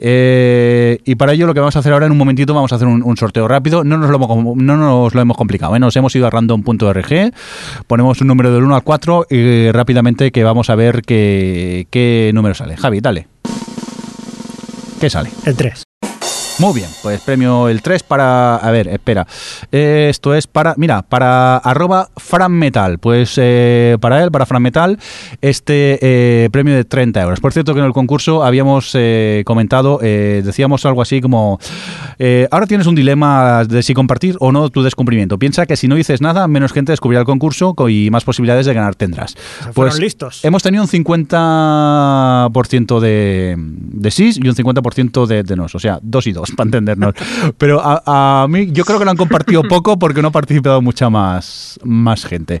Eh, y para ello lo que vamos a hacer ahora en un momentito vamos a hacer un, un sorteo rápido. No nos lo hemos, no nos lo hemos complicado. ¿eh? Nos hemos ido a random.org, ponemos un número del 1 al 4 y rápidamente que vamos a ver qué, qué número sale. Javi, dale. ¿Qué sale? El 3. Muy bien, pues premio el 3 para... A ver, espera. Eh, Esto es para... Mira, para arroba franmetal. Pues eh, para él, para franmetal, este eh, premio de 30 euros. Por cierto que en el concurso habíamos eh, comentado, eh, decíamos algo así como... ahora tienes un dilema de si compartir o no tu descubrimiento. Piensa que si no dices nada, menos gente descubrirá el concurso co- y más posibilidades de ganar tendrás. Se fueron listos. Hemos tenido un 50% de, de sí y un 50% de, de nos, o sea, dos y dos. Vamos, para entendernos. Pero a, a, mí, yo creo que lo han compartido poco porque no ha participado mucha más, más gente.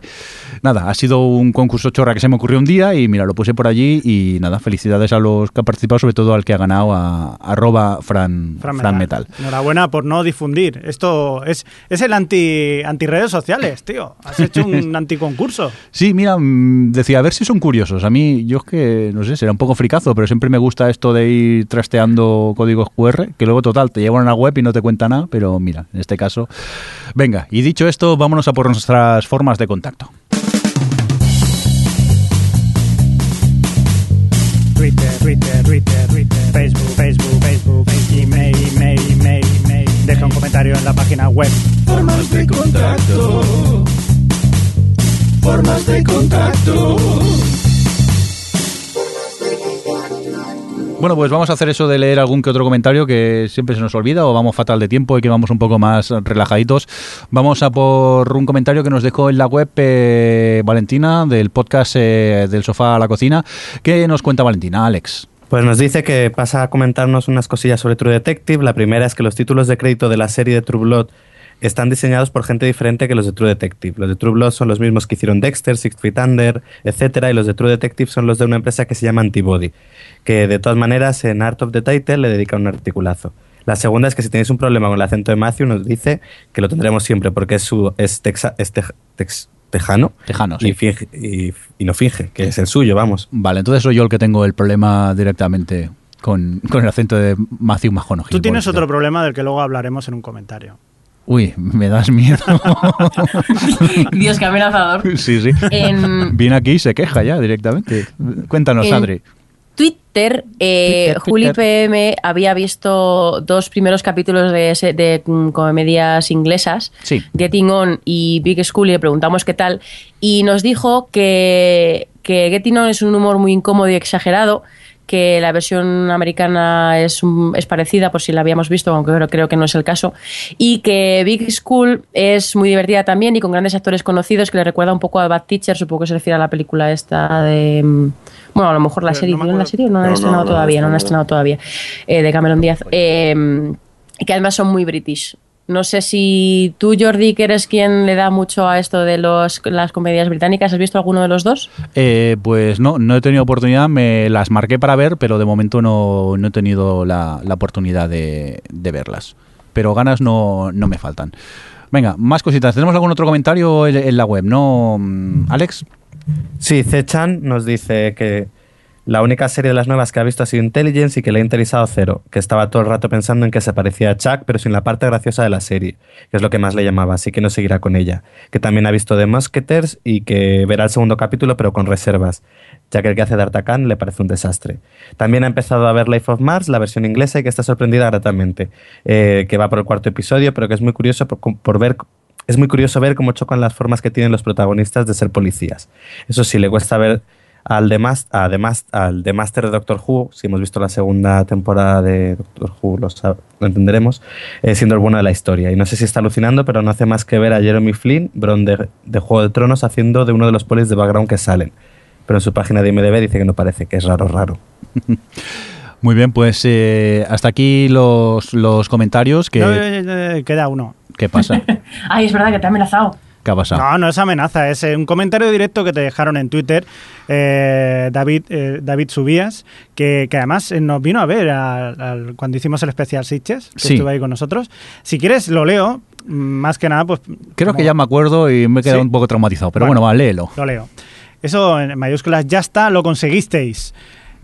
Nada, ha sido un concurso chorra que se me ocurrió un día y mira, lo puse por allí y nada, felicidades a los que han participado, sobre todo al que ha ganado, a arroba Fran, Fran Fran Metal. Metal. Enhorabuena por no difundir. Esto es, es el anti, anti redes sociales, tío. Has hecho un anticoncurso. Sí, mira, mm, decía, a ver si son curiosos. A mí, yo es que, no sé, será un poco fricazo, pero siempre me gusta esto de ir trasteando códigos QR, que luego, total, te llevan a la web y no te cuenta nada, pero mira, en este caso. Venga, y dicho esto, vámonos a por nuestras formas de contacto. Twitter, Twitter, Twitter, Twitter, Facebook, Facebook, Facebook, email, email, email, email. Deja un comentario en la página web. Formas de contacto. Formas de contacto. Bueno, pues vamos a hacer eso de leer algún que otro comentario que siempre se nos olvida o vamos fatal de tiempo y que vamos un poco más relajaditos. Vamos a por un comentario que nos dejó en la web eh, Valentina del podcast eh, del sofá a la cocina. ¿Qué nos cuenta Valentina, Alex? Pues nos dice que pasa a comentarnos unas cosillas sobre True Detective. La primera es que los títulos de crédito de la serie de True Blood están diseñados por gente diferente que los de True Detective. Los de True Blood son los mismos que hicieron Dexter, Six Feet Under, etcétera, y los de True Detective son los de una empresa que se llama Antibody, que de todas maneras en Art of the Title le dedica un articulazo. La segunda es que si tenéis un problema con el acento de Matthew, nos dice que lo tendremos siempre porque es su es, texa, es tej, tex, tejano, Tejano, y, sí. finge, y, y no finge, que es el suyo, vamos. Vale, entonces soy yo el que tengo el problema directamente con, con el acento de Matthew McConaughey. Tú tienes otro problema del que luego hablaremos en un comentario. Uy, me das miedo. Dios, qué amenazador. sí, sí. En Viene aquí y se queja ya directamente. Cuéntanos, En- Adri. Twitter, eh, Twitter, Juli Twitter. PM había visto dos primeros capítulos de, ese- de mm, comedias inglesas, Sí. Getting On y Big School, y le preguntamos qué tal, y nos dijo que, que Getting On es un humor muy incómodo y exagerado, que la versión americana es, es parecida, por si la habíamos visto, aunque creo, creo que no es el caso, y que Big School es muy divertida también y con grandes actores conocidos, que le recuerda un poco a Bad Teacher, supongo que se refiere a la película esta de... mm, Bueno, a lo mejor la serie, no me ¿vieron la serie? No la han No, no, estrenado han todavía, no la han estrenado. todavía, eh, de Cameron Díaz, eh, que además son muy british. No sé si tú, Jordi, que eres quien le da mucho a esto de los, las comedias británicas, ¿has visto alguno de los dos? Eh, pues no, no he tenido oportunidad, me las marqué para ver, pero de momento no, no he tenido la, la oportunidad de, de verlas. Pero ganas no, no me faltan. Venga, más cositas. ¿Tenemos algún otro comentario en, en la web? ¿No, mm, Alex? Sí, Chan nos dice que la única serie de las nuevas que ha visto ha sido Intelligence y que le ha interesado cero, que estaba todo el rato pensando en que se parecía a Chuck, pero sin la parte graciosa de la serie, que es lo que más le llamaba, así que no seguirá con ella. Que también ha visto The Musketeers y que verá el segundo capítulo, pero con reservas, ya que el que hace de Artacan le parece un desastre. También ha empezado a ver Life of Mars, la versión inglesa, y que está sorprendida gratamente, eh, que va por el cuarto episodio, pero que es muy curioso por, por ver es muy curioso ver cómo chocan las formas que tienen los protagonistas de ser policías. Eso sí, le cuesta ver al Mas- al The Master de Doctor Who, si hemos visto la segunda temporada de Doctor Who, lo, entenderemos, eh, siendo el bueno de la historia. Y no sé si está alucinando, pero no hace más que ver a Jeremy Flynn, Bron de, de Juego de Tronos, haciendo de uno de los polis de background que salen. Pero en su página de IMDb dice que no parece, que es raro, raro. Muy bien, pues eh, hasta aquí los, los comentarios. Que, No, queda uno. ¿Qué pasa? Ay, es verdad que te ha amenazado. ¿Qué ha pasado? No, no es amenaza, es eh, un comentario directo que te dejaron en Twitter eh, David, eh, David Subías, que, que además nos vino a ver cuando hicimos el especial Sitches, que Sí. estuvo ahí con nosotros. Si quieres, lo leo, mm, más que nada, pues... Creo como- que ya me acuerdo y me he quedado Sí. un poco traumatizado, pero Bueno. bueno, va, léelo. Lo leo. Eso en mayúsculas, ya está, lo conseguisteis.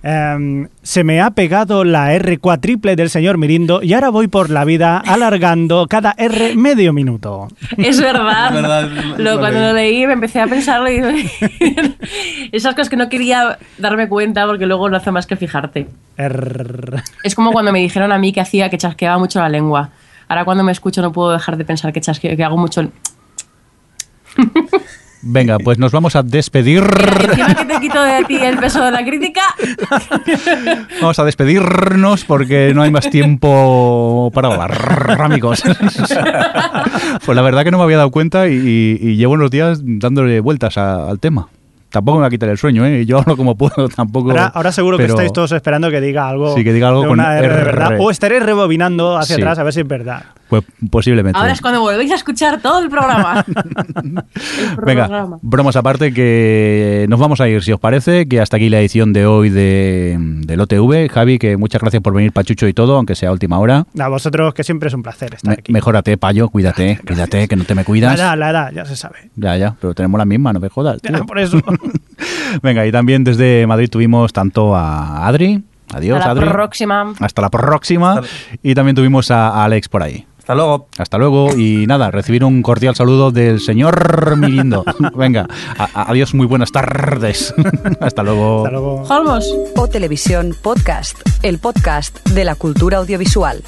Em, se me ha pegado la R cuatriple del señor Mirindo y ahora voy por la vida alargando cada R medio minuto. Es verdad. Es verdad, Lo- lo cuando leí. lo leí me empecé a pensarlo y esas cosas que no quería darme cuenta porque luego no hace más que fijarte. R. Es como cuando me dijeron a mí que hacía que chasqueaba mucho la lengua. Ahora cuando me escucho no puedo dejar de pensar que chasqueo, que hago mucho. el- Venga, pues nos vamos a despedir. Encima que te quito de ti el peso de la crítica. Vamos a despedirnos porque no hay más tiempo para hablar, amigos. Pues la verdad que no me había dado cuenta y, y- y llevo unos días dándole vueltas a- al tema. tampoco me va a quitar el sueño, ¿eh? Yo hablo como puedo, tampoco. Ahora, ahora seguro pero- que estáis todos esperando que diga algo. Sí, que diga algo de con una R de R. verdad. O estaréis rebobinando hacia Sí. atrás a ver si es verdad. Pues posiblemente. Ahora es cuando volvéis a escuchar todo el programa. El Venga, bromas aparte, que nos vamos a ir, si os parece, que hasta aquí la edición de hoy de, del OTV. Javi, que muchas gracias por venir, Pachucho y todo, aunque sea a última hora. A vosotros, que siempre es un placer estar Me- aquí. mejórate, Payo, cuídate, cuídate, que no te me La cuidas. edad, la edad, ya se sabe. Ya, ya, pero tenemos la misma, no me jodas. tío. Por eso. Venga, y también desde Madrid tuvimos tanto a Adri. Adiós, Hasta la Adri. próxima. Hasta la próxima. Y también tuvimos a Alex por ahí. Hasta luego. Hasta luego y nada, recibir un cordial saludo del señor Mirindo. Venga, adiós, muy buenas tardes. Hasta luego. Hasta luego. Holmos. O Televisión Podcast, el podcast de la cultura audiovisual.